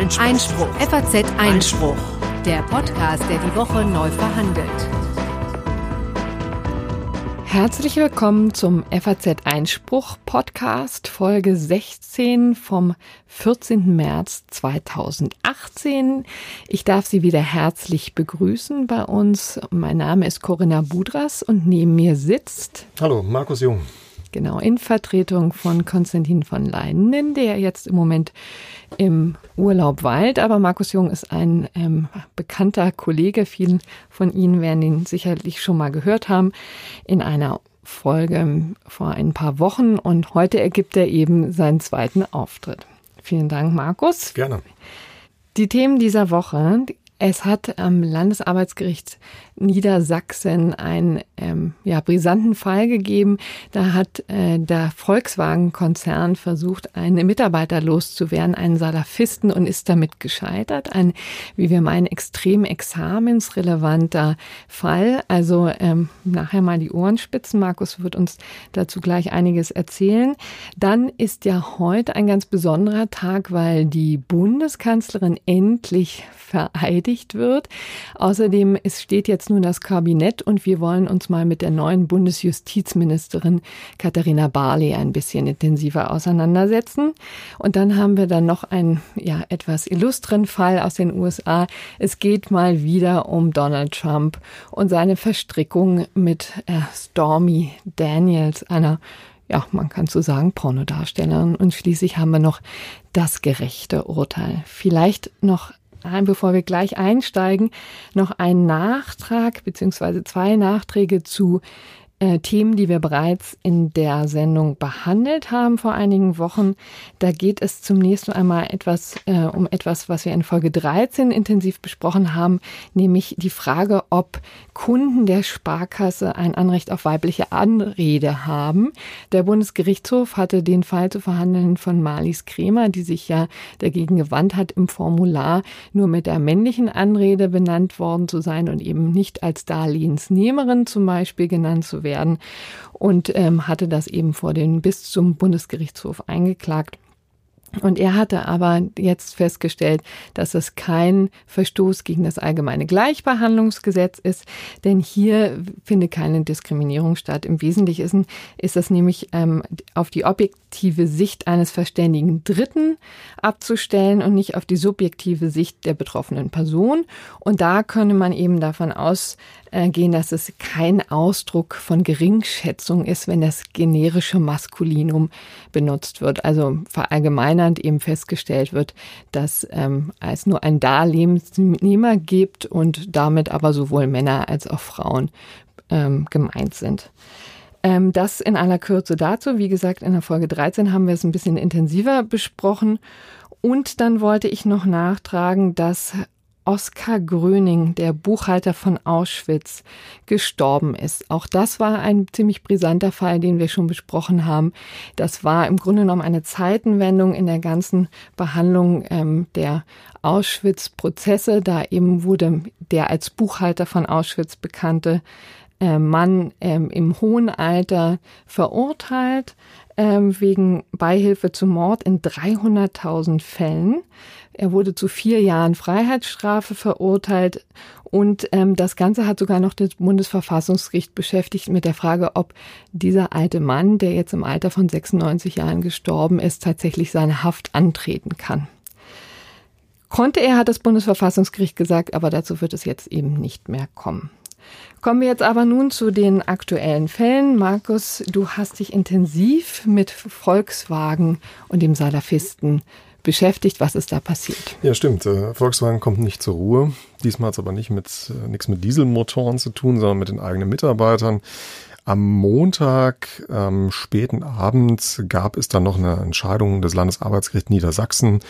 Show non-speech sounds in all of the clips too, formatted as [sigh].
Einspruch. Einspruch. FAZ Einspruch. Der Podcast, der die Woche neu verhandelt. Herzlich willkommen zum FAZ Einspruch Podcast Folge 16 vom 14. März 2018. Ich darf Sie wieder herzlich begrüßen bei uns. Mein Name ist Corinna Budras und neben mir sitzt. Hallo, Markus Jung. Genau, in Vertretung von Konstantin von Leinen, der jetzt im Moment im Urlaub weilt. Aber Markus Jung ist ein ähm, bekannter Kollege. Viele von Ihnen werden ihn sicherlich schon mal gehört haben in einer Folge vor ein paar Wochen. Und heute ergibt er eben seinen zweiten Auftritt. Vielen Dank, Markus. Gerne. Die Themen dieser Woche. Es hat am Landesarbeitsgericht Niedersachsen einen ähm, ja, brisanten Fall gegeben. Da hat äh, der Volkswagen-Konzern versucht, einen Mitarbeiter loszuwerden, einen Salafisten, und ist damit gescheitert. Ein, wie wir meinen, extrem examensrelevanter Fall. Also ähm, nachher mal die Ohrenspitzen. Markus wird uns dazu gleich einiges erzählen. Dann ist ja heute ein ganz besonderer Tag, weil die Bundeskanzlerin endlich vereidigt wird. Außerdem es steht jetzt nun das Kabinett und wir wollen uns mal mit der neuen Bundesjustizministerin Katharina Barley ein bisschen intensiver auseinandersetzen. Und dann haben wir dann noch einen ja, etwas illustren Fall aus den USA. Es geht mal wieder um Donald Trump und seine Verstrickung mit äh, Stormy Daniels, einer ja, man kann so sagen, Pornodarstellerin. Und schließlich haben wir noch das gerechte Urteil. Vielleicht noch bevor wir gleich einsteigen, noch ein Nachtrag beziehungsweise zwei Nachträge zu Themen, die wir bereits in der Sendung behandelt haben vor einigen Wochen. Da geht es zunächst einmal etwas äh, um etwas, was wir in Folge 13 intensiv besprochen haben, nämlich die Frage, ob Kunden der Sparkasse ein Anrecht auf weibliche Anrede haben. Der Bundesgerichtshof hatte den Fall zu verhandeln von Marlies Kremer, die sich ja dagegen gewandt hat, im Formular nur mit der männlichen Anrede benannt worden zu sein und eben nicht als Darlehensnehmerin zum Beispiel genannt zu werden werden und ähm, hatte das eben vor den bis zum Bundesgerichtshof eingeklagt. Und er hatte aber jetzt festgestellt, dass es kein Verstoß gegen das allgemeine Gleichbehandlungsgesetz ist, denn hier findet keine Diskriminierung statt. Im Wesentlichen ist das nämlich ähm, auf die objektive Sicht eines verständigen Dritten abzustellen und nicht auf die subjektive Sicht der betroffenen Person. Und da könne man eben davon aus, äh, gehen, dass es kein Ausdruck von Geringschätzung ist, wenn das generische Maskulinum benutzt wird. Also verallgemeinernd eben festgestellt wird, dass ähm, es nur ein Darlehensnehmer gibt und damit aber sowohl Männer als auch Frauen ähm, gemeint sind. Ähm, das in aller Kürze dazu. Wie gesagt, in der Folge 13 haben wir es ein bisschen intensiver besprochen. Und dann wollte ich noch nachtragen, dass Oskar Gröning, der Buchhalter von Auschwitz, gestorben ist. Auch das war ein ziemlich brisanter Fall, den wir schon besprochen haben. Das war im Grunde genommen eine Zeitenwendung in der ganzen Behandlung ähm, der Auschwitz-Prozesse. Da eben wurde der als Buchhalter von Auschwitz bekannte Mann ähm, im hohen Alter verurteilt ähm, wegen Beihilfe zum Mord in 300.000 Fällen. Er wurde zu vier Jahren Freiheitsstrafe verurteilt und ähm, das Ganze hat sogar noch das Bundesverfassungsgericht beschäftigt mit der Frage, ob dieser alte Mann, der jetzt im Alter von 96 Jahren gestorben ist, tatsächlich seine Haft antreten kann. Konnte er, hat das Bundesverfassungsgericht gesagt, aber dazu wird es jetzt eben nicht mehr kommen. Kommen wir jetzt aber nun zu den aktuellen Fällen. Markus, du hast dich intensiv mit Volkswagen und dem Salafisten beschäftigt. Was ist da passiert? Ja, stimmt. Äh, Volkswagen kommt nicht zur Ruhe. Diesmal hat es aber nicht mit, äh, nichts mit Dieselmotoren zu tun, sondern mit den eigenen Mitarbeitern. Am Montag, am späten Abend, gab es dann noch eine Entscheidung des Landesarbeitsgerichts Niedersachsen.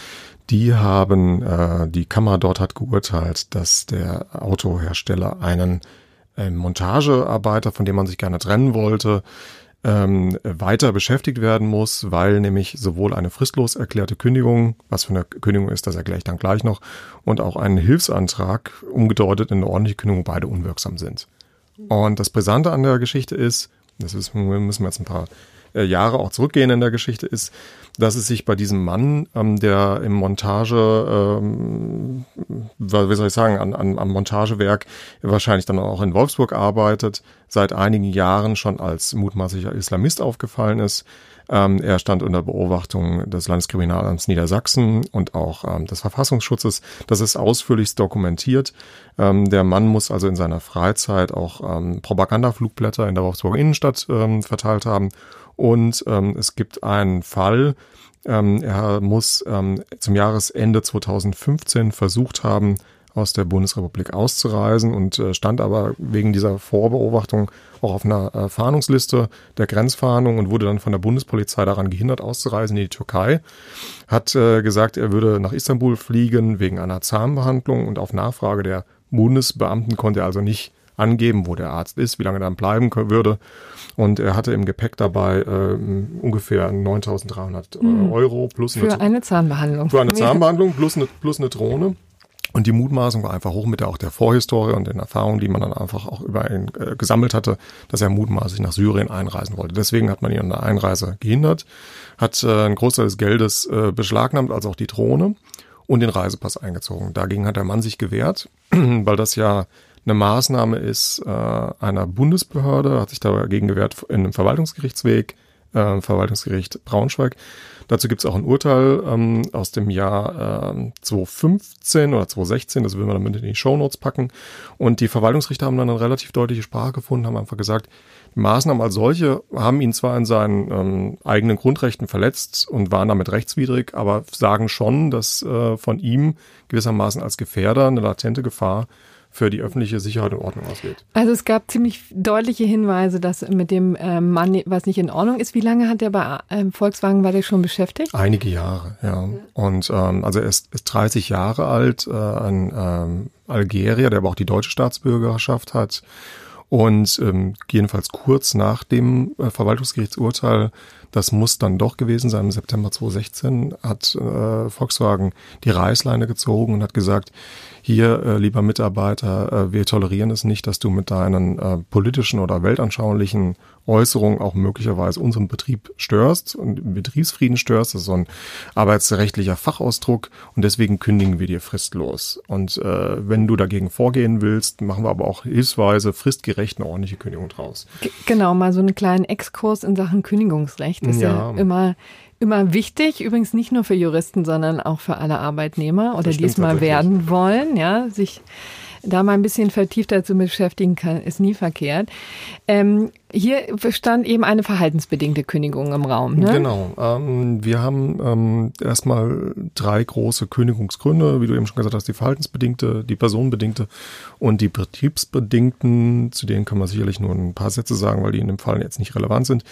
Die haben, äh, die Kammer dort hat geurteilt, dass der Autohersteller einen äh, Montagearbeiter, von dem man sich gerne trennen wollte, ähm, weiter beschäftigt werden muss, weil nämlich sowohl eine fristlos erklärte Kündigung, was für eine Kündigung ist, das erkläre ich dann gleich noch, und auch ein Hilfsantrag umgedeutet in eine ordentliche Kündigung beide unwirksam sind. Und das Brisante an der Geschichte ist, das ist, müssen wir jetzt ein paar äh, Jahre auch zurückgehen in der Geschichte, ist, dass es sich bei diesem Mann, ähm, der im Montage, ähm, wie soll ich sagen, an, an, am Montagewerk wahrscheinlich dann auch in Wolfsburg arbeitet, seit einigen Jahren schon als mutmaßlicher Islamist aufgefallen ist. Ähm, er stand unter Beobachtung des Landeskriminalamts Niedersachsen und auch ähm, des Verfassungsschutzes. Das ist ausführlichst dokumentiert. Ähm, der Mann muss also in seiner Freizeit auch ähm, Propagandaflugblätter in der Wolfsburger Innenstadt ähm, verteilt haben. Und ähm, es gibt einen Fall, ähm, er muss ähm, zum Jahresende 2015 versucht haben, aus der Bundesrepublik auszureisen und äh, stand aber wegen dieser Vorbeobachtung auch auf einer äh, Fahndungsliste der Grenzfahndung und wurde dann von der Bundespolizei daran gehindert, auszureisen in die Türkei. Hat äh, gesagt, er würde nach Istanbul fliegen wegen einer Zahnbehandlung und auf Nachfrage der Bundesbeamten konnte er also nicht angeben, wo der Arzt ist, wie lange er dann bleiben würde. Und er hatte im Gepäck dabei äh, ungefähr 9.300 mhm. Euro plus für eine, eine Zahnbehandlung. Für eine Zahnbehandlung plus eine, plus eine Drohne. Und die Mutmaßung war einfach hoch mit der auch der Vorhistorie und den Erfahrungen, die man dann einfach auch über ihn äh, gesammelt hatte, dass er mutmaßlich nach Syrien einreisen wollte. Deswegen hat man ihn an der Einreise gehindert, hat äh, einen Großteil des Geldes äh, beschlagnahmt, also auch die Drohne und den Reisepass eingezogen. Dagegen hat der Mann sich gewehrt, [clears throat] weil das ja eine Maßnahme ist äh, einer Bundesbehörde, hat sich dagegen gewehrt in einem Verwaltungsgerichtsweg, äh, Verwaltungsgericht Braunschweig. Dazu gibt es auch ein Urteil ähm, aus dem Jahr äh, 2015 oder 2016, das würden wir dann mit in die Shownotes packen. Und die Verwaltungsrichter haben dann eine relativ deutliche Sprache gefunden, haben einfach gesagt, Maßnahmen als solche haben ihn zwar in seinen ähm, eigenen Grundrechten verletzt und waren damit rechtswidrig, aber sagen schon, dass äh, von ihm gewissermaßen als Gefährder eine latente Gefahr für die öffentliche Sicherheit und Ordnung ausgeht. Also es gab ziemlich deutliche Hinweise, dass mit dem ähm, Mann was nicht in Ordnung ist. Wie lange hat der bei ähm, Volkswagen war der schon beschäftigt? Einige Jahre, ja. Und ähm, also er ist, ist 30 Jahre alt, äh, ein ähm, Algerier, der aber auch die deutsche Staatsbürgerschaft hat. Und ähm, jedenfalls kurz nach dem äh, Verwaltungsgerichtsurteil das muss dann doch gewesen sein. Im September 2016 hat äh, Volkswagen die Reißleine gezogen und hat gesagt, hier, äh, lieber Mitarbeiter, äh, wir tolerieren es nicht, dass du mit deinen äh, politischen oder weltanschaulichen Äußerungen auch möglicherweise unseren Betrieb störst und Betriebsfrieden störst. Das ist so ein arbeitsrechtlicher Fachausdruck und deswegen kündigen wir dir fristlos. Und äh, wenn du dagegen vorgehen willst, machen wir aber auch hilfsweise fristgerecht eine ordentliche Kündigung draus. G genau, mal so einen kleinen Exkurs in Sachen Kündigungsrecht. Das ist ja, ja immer immer wichtig, übrigens nicht nur für Juristen, sondern auch für alle Arbeitnehmer oder die es mal werden wollen, ja, sich da mal ein bisschen vertiefter zu beschäftigen kann, ist nie verkehrt. Ähm, hier stand eben eine verhaltensbedingte Kündigung im Raum. Ne? Genau. Ähm, wir haben ähm, erstmal drei große Kündigungsgründe, wie du eben schon gesagt hast, die verhaltensbedingte, die personenbedingte und die betriebsbedingten. Zu denen kann man sicherlich nur ein paar Sätze sagen, weil die in dem Fall jetzt nicht relevant sind.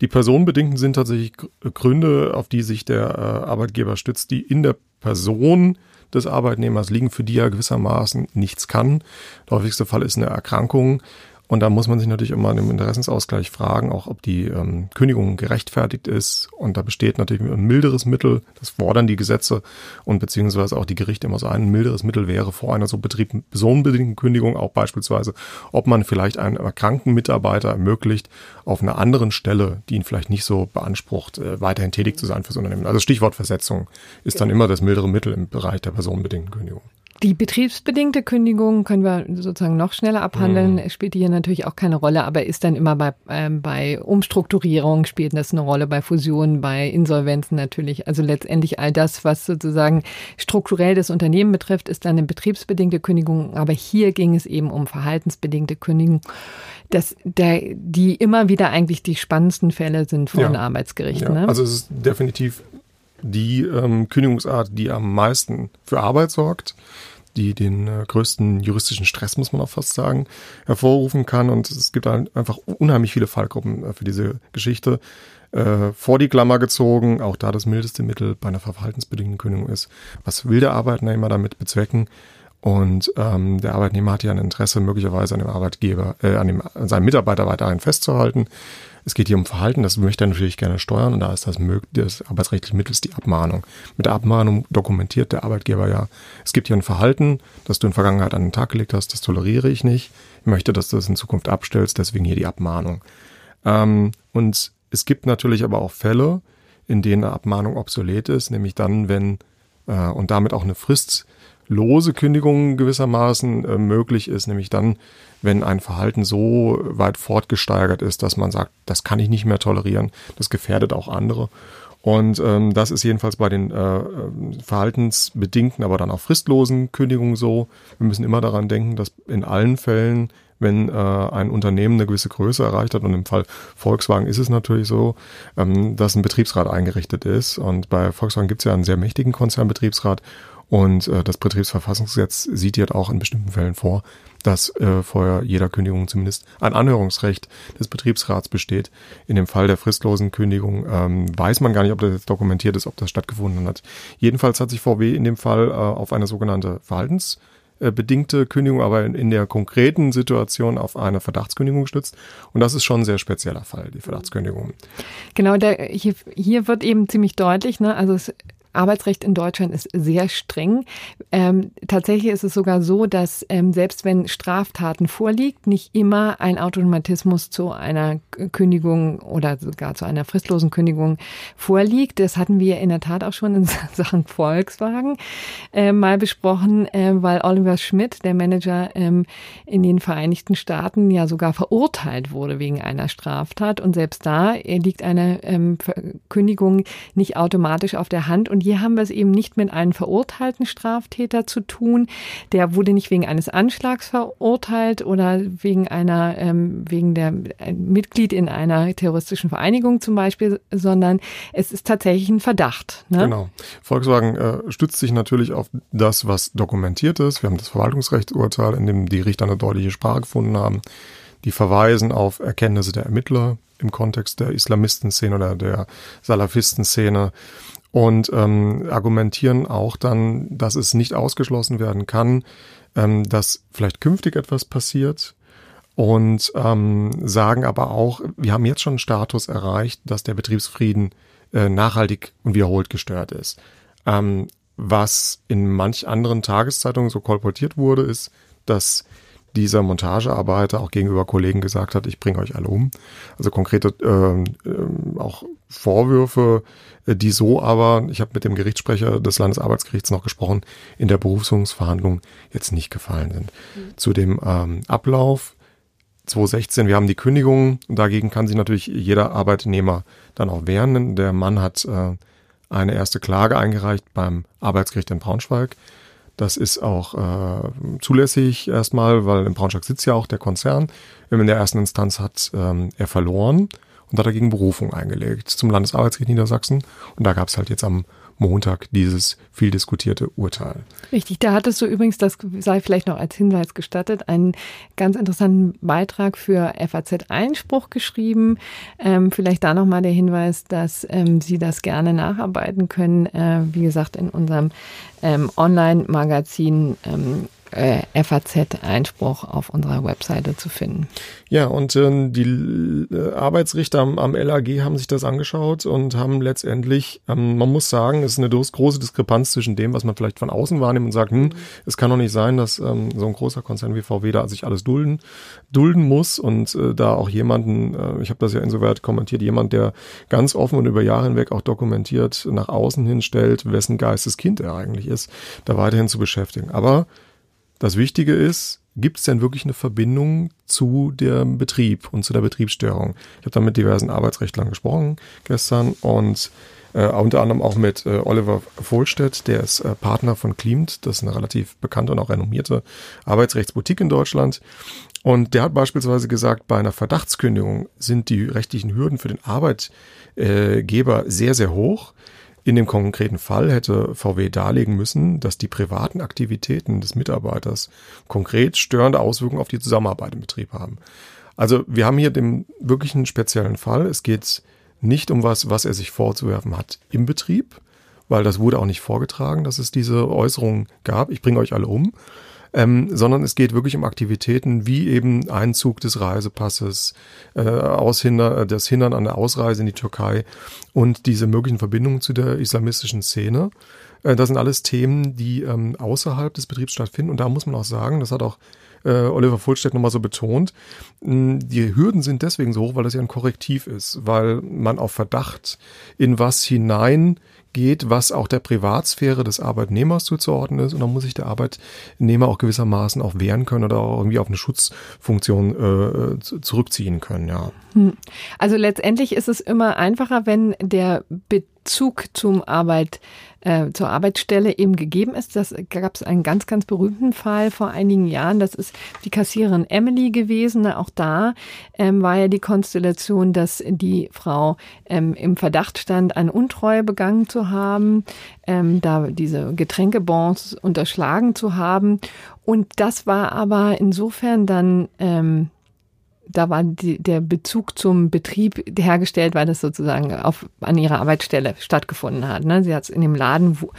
Die personenbedingten sind tatsächlich Gründe, auf die sich der äh, Arbeitgeber stützt, die in der Person des Arbeitnehmers liegen, für die er gewissermaßen nichts kann. Der häufigste Fall ist eine Erkrankung. Und da muss man sich natürlich immer im Interessensausgleich fragen, auch ob die ähm, Kündigung gerechtfertigt ist. Und da besteht natürlich ein milderes Mittel, das fordern die Gesetze und beziehungsweise auch die Gerichte immer so ein milderes Mittel wäre vor einer so Betrieb personenbedingten Kündigung auch beispielsweise, ob man vielleicht einen erkrankten Mitarbeiter ermöglicht, auf einer anderen Stelle, die ihn vielleicht nicht so beansprucht, äh, weiterhin tätig zu sein fürs Unternehmen. Also Stichwort Versetzung ist dann immer das mildere Mittel im Bereich der personenbedingten Kündigung. Die betriebsbedingte Kündigung können wir sozusagen noch schneller abhandeln. Mhm. Spielt hier natürlich auch keine Rolle, aber ist dann immer bei, ähm, bei Umstrukturierung spielt das eine Rolle, bei Fusionen, bei Insolvenzen natürlich. Also letztendlich all das, was sozusagen strukturell das Unternehmen betrifft, ist dann eine betriebsbedingte Kündigung. Aber hier ging es eben um verhaltensbedingte Kündigung, dass der, die immer wieder eigentlich die spannendsten Fälle sind vor ja. den Arbeitsgerichten. Ja. Ne? Also es ist definitiv die ähm, Kündigungsart, die am meisten für Arbeit sorgt die den äh, größten juristischen Stress, muss man auch fast sagen, hervorrufen kann. Und es gibt einfach unheimlich viele Fallgruppen äh, für diese Geschichte. Äh, vor die Klammer gezogen, auch da das mildeste Mittel bei einer verhaltensbedingten Kündigung ist. Was will der Arbeitnehmer damit bezwecken? Und ähm, der Arbeitnehmer hat ja ein Interesse, möglicherweise an dem Arbeitgeber, äh, an, dem, an seinem Mitarbeiter weiterhin festzuhalten. Es geht hier um Verhalten, das möchte er natürlich gerne steuern und da ist das, das arbeitsrechtliche Mittel die Abmahnung. Mit der Abmahnung dokumentiert der Arbeitgeber ja, es gibt hier ein Verhalten, das du in Vergangenheit an den Tag gelegt hast, das toleriere ich nicht. Ich möchte, dass du das in Zukunft abstellst, deswegen hier die Abmahnung. Ähm, und Es gibt natürlich aber auch Fälle, in denen eine Abmahnung obsolet ist, nämlich dann, wenn äh, und damit auch eine fristlose Kündigung gewissermaßen äh, möglich ist, nämlich dann, wenn ein Verhalten so weit fortgesteigert ist, dass man sagt, das kann ich nicht mehr tolerieren, das gefährdet auch andere. Und ähm, das ist jedenfalls bei den äh, äh, verhaltensbedingten, aber dann auch fristlosen Kündigungen so. Wir müssen immer daran denken, dass in allen Fällen, wenn äh, ein Unternehmen eine gewisse Größe erreicht hat, und im Fall Volkswagen ist es natürlich so, ähm, dass ein Betriebsrat eingerichtet ist. Und bei Volkswagen gibt es ja einen sehr mächtigen Konzernbetriebsrat. Und äh, das Betriebsverfassungsgesetz sieht jetzt auch in bestimmten Fällen vor, dass äh, vor jeder Kündigung zumindest ein Anhörungsrecht des Betriebsrats besteht. In dem Fall der fristlosen Kündigung ähm, weiß man gar nicht, ob das jetzt dokumentiert ist, ob das stattgefunden hat. Jedenfalls hat sich VW in dem Fall äh, auf eine sogenannte Verhaltensbedingte Kündigung, aber in, in, der konkreten Situation auf eine Verdachtskündigung gestützt. Und das ist schon ein sehr spezieller Fall, die Verdachtskündigung. Genau, der, hier, hier wird eben ziemlich deutlich, ne, also es Arbeitsrecht in Deutschland ist sehr streng. Ähm, tatsächlich ist es sogar so, dass ähm, selbst wenn Straftaten vorliegt, nicht immer ein Automatismus zu einer Kündigung oder sogar zu einer fristlosen Kündigung vorliegt. Das hatten wir in der Tat auch schon in [laughs] Sachen Volkswagen äh, mal besprochen, äh, weil Oliver Schmidt, der Manager ähm, in den Vereinigten Staaten, ja sogar verurteilt wurde wegen einer Straftat. Und selbst da liegt eine ähm, Kündigung nicht automatisch auf der Hand. Und und hier haben wir es eben nicht mit einem verurteilten Straftäter zu tun. Der wurde nicht wegen eines Anschlags verurteilt oder wegen einer, ähm, wegen der ein Mitglied in einer terroristischen Vereinigung zum Beispiel, sondern es ist tatsächlich ein Verdacht. Ne? Genau. Volkswagen äh, stützt sich natürlich auf das, was dokumentiert ist. Wir haben das Verwaltungsrechtsurteil, in dem die Richter eine deutliche Sprache gefunden haben. Die verweisen auf Erkenntnisse der Ermittler im Kontext der Islamistenszene oder der Salafistenszene und ähm, argumentieren auch dann, dass es nicht ausgeschlossen werden kann, ähm, dass vielleicht künftig etwas passiert und ähm, sagen aber auch, wir haben jetzt schon einen Status erreicht, dass der Betriebsfrieden äh, nachhaltig und wiederholt gestört ist. Ähm, was in manch anderen Tageszeitungen so kolportiert wurde, ist, dass dieser Montagearbeiter auch gegenüber Kollegen gesagt hat, ich bringe euch alle um. Also konkrete äh, äh, auch Vorwürfe, äh, die so aber, ich habe mit dem Gerichtssprecher des Landesarbeitsgerichts noch gesprochen, in der Berufungsverhandlung jetzt nicht gefallen sind. Mhm. Zu dem ähm, Ablauf 2016, wir haben die Kündigung dagegen kann sich natürlich jeder Arbeitnehmer dann auch wehren. Der Mann hat äh, eine erste Klage eingereicht beim Arbeitsgericht in Braunschweig. Das ist auch äh, zulässig erstmal, weil in Braunschweig sitzt ja auch der Konzern. In der ersten Instanz hat ähm, er verloren und hat dagegen Berufung eingelegt zum Landesarbeitsgericht Niedersachsen. Und da gab es halt jetzt am Montag dieses viel diskutierte Urteil. Richtig, da hattest du übrigens, das sei vielleicht noch als Hinweis gestattet, einen ganz interessanten Beitrag für FAZ Einspruch geschrieben. Ähm, vielleicht da nochmal der Hinweis, dass ähm, Sie das gerne nacharbeiten können. Äh, wie gesagt, in unserem ähm, Online-Magazin ähm, äh, FAZ-Einspruch auf unserer Webseite zu finden. Ja, und äh, die äh, Arbeitsrichter am, am, LAG haben sich das angeschaut und haben letztendlich, ähm, man muss sagen, es ist eine große Diskrepanz zwischen dem, was man vielleicht von außen wahrnimmt und sagt, hm, mhm. es kann doch nicht sein, dass ähm, so ein großer Konzern wie VW da sich alles dulden, dulden muss und äh, da auch jemanden, äh, ich habe das ja insoweit kommentiert, jemand, der ganz offen und über Jahre hinweg auch dokumentiert nach außen hinstellt, wessen Geisteskind er eigentlich ist, da weiterhin zu beschäftigen. Aber das Wichtige ist, gibt es denn wirklich eine Verbindung zu dem Betrieb und zu der Betriebsstörung? Ich habe da mit diversen Arbeitsrechtlern gesprochen gestern und äh, unter anderem auch mit äh, Oliver Vohlstedt, der ist äh, Partner von Klimt, das ist eine relativ bekannte und auch renommierte Arbeitsrechtsboutique in Deutschland. Und der hat beispielsweise gesagt, bei einer Verdachtskündigung sind die rechtlichen Hürden für den Arbeitgeber sehr, sehr hoch. In dem konkreten Fall hätte VW darlegen müssen, dass die privaten Aktivitäten des Mitarbeiters konkret störende Auswirkungen auf die Zusammenarbeit im Betrieb haben. Also wir haben hier den wirklichen speziellen Fall. Es geht nicht um was, was er sich vorzuwerfen hat im Betrieb, weil das wurde auch nicht vorgetragen, dass es diese Äußerung gab. Ich bringe euch alle um, ähm, sondern es geht wirklich um Aktivitäten wie eben Einzug des Reisepasses, äh, Aushinder, äh, das Hindern an der Ausreise in die Türkei und diese möglichen Verbindungen zu der islamistischen Szene. Äh, das sind alles Themen, die ähm, außerhalb des Betriebs stattfinden. Und da muss man auch sagen, das hat auch äh, Oliver Fulstedt nochmal so betont. Die Hürden sind deswegen so hoch, weil das ja ein Korrektiv ist, weil man auf Verdacht in was hinein geht, was auch der Privatsphäre des Arbeitnehmers zuzuordnen ist. Und dann muss sich der Arbeitnehmer auch gewissermaßen auch wehren können oder auch irgendwie auf eine Schutzfunktion äh, zurückziehen können, ja. Hm. Also letztendlich ist es immer einfacher, wenn der Bezug zum Arbeit äh, zur Arbeitsstelle eben gegeben ist. Das gab es einen ganz, ganz berühmten Fall vor einigen Jahren. Das ist die Kassiererin Emily gewesen. Auch da ähm, war ja die Konstellation, dass die Frau ähm, im Verdacht stand, eine Untreue begangen zu haben, ähm, da diese Getränkebons unterschlagen zu haben. Und das war aber insofern dann ähm, da war die, der Bezug zum Betrieb hergestellt, weil das sozusagen auf, an ihrer Arbeitsstelle stattgefunden hat. Ne? Sie hat es in dem Laden wo,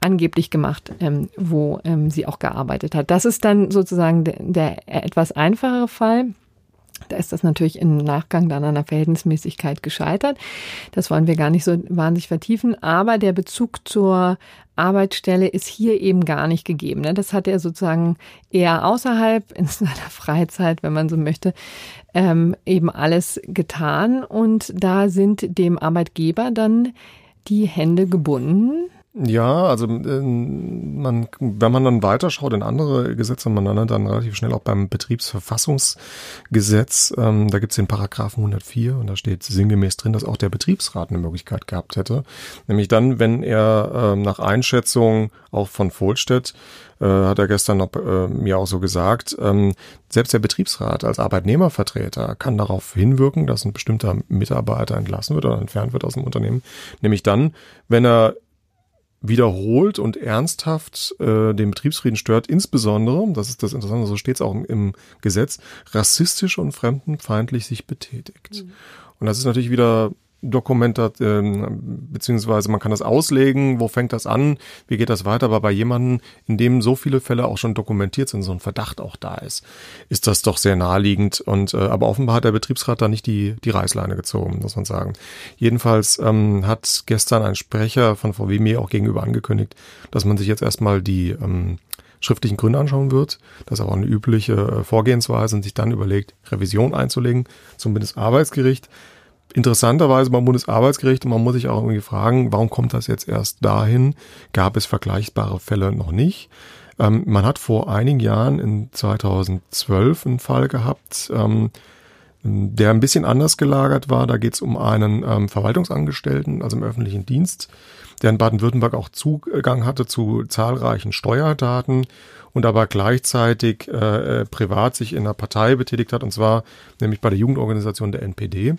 angeblich gemacht, ähm, wo ähm, sie auch gearbeitet hat. Das ist dann sozusagen der, der etwas einfachere Fall. Da ist das natürlich im Nachgang dann an der Verhältnismäßigkeit gescheitert. Das wollen wir gar nicht so wahnsinnig vertiefen. Aber der Bezug zur Arbeitsstelle ist hier eben gar nicht gegeben. Ne? Das hat er sozusagen eher außerhalb in [laughs] seiner Freizeit, wenn man so möchte, ähm, eben alles getan. Und da sind dem Arbeitgeber dann die Hände gebunden ja, also äh, man, wenn man dann weiterschaut in andere Gesetze, man landet dann relativ schnell auch beim Betriebsverfassungsgesetz. Ähm, da gibt es den Paragraphen 104 und da steht sinngemäß drin, dass auch der Betriebsrat eine Möglichkeit gehabt hätte. Nämlich dann, wenn er äh, nach Einschätzung auch von Vohlstedt, äh, hat er gestern noch äh, mir auch so gesagt, ähm, selbst der Betriebsrat als Arbeitnehmervertreter kann darauf hinwirken, dass ein bestimmter Mitarbeiter entlassen wird oder entfernt wird aus dem Unternehmen. Nämlich dann, wenn er wiederholt und ernsthaft äh, den Betriebsfrieden stört, insbesondere, das ist das Interessante, so steht es auch im, im, Gesetz, rassistisch und fremdenfeindlich sich betätigt. Mhm. Und das ist natürlich wieder dokumentiert, äh, beziehungsweise man kann das auslegen, wo fängt das an, wie geht das weiter, aber bei jemandem, in dem so viele Fälle auch schon dokumentiert sind, so ein Verdacht auch da ist, ist das doch sehr naheliegend. Und äh, aber offenbar hat der Betriebsrat da nicht die, die Reißleine gezogen, muss man sagen. Jedenfalls ähm, hat gestern ein Sprecher von VW mir auch gegenüber angekündigt, dass man sich jetzt erstmal die ähm, schriftlichen Gründe anschauen wird. Das ist auch eine übliche äh, Vorgehensweise und sich dann überlegt, Revision einzulegen, zumindest Arbeitsgericht interessanterweise beim Bundesarbeitsgericht, man muss sich auch irgendwie fragen, warum kommt das jetzt erst dahin? Gab es vergleichbare Fälle noch nicht? Ähm, man hat vor einigen Jahren in 2012 einen Fall gehabt, ähm, der ein bisschen anders gelagert war. Da geht es um einen ähm, Verwaltungsangestellten, also im öffentlichen Dienst, der in Baden-Württemberg auch Zugang hatte zu zahlreichen Steuerdaten und aber gleichzeitig äh, äh privat sich in einer Partei betätigt hat, und zwar nämlich bei der Jugendorganisation der NPD.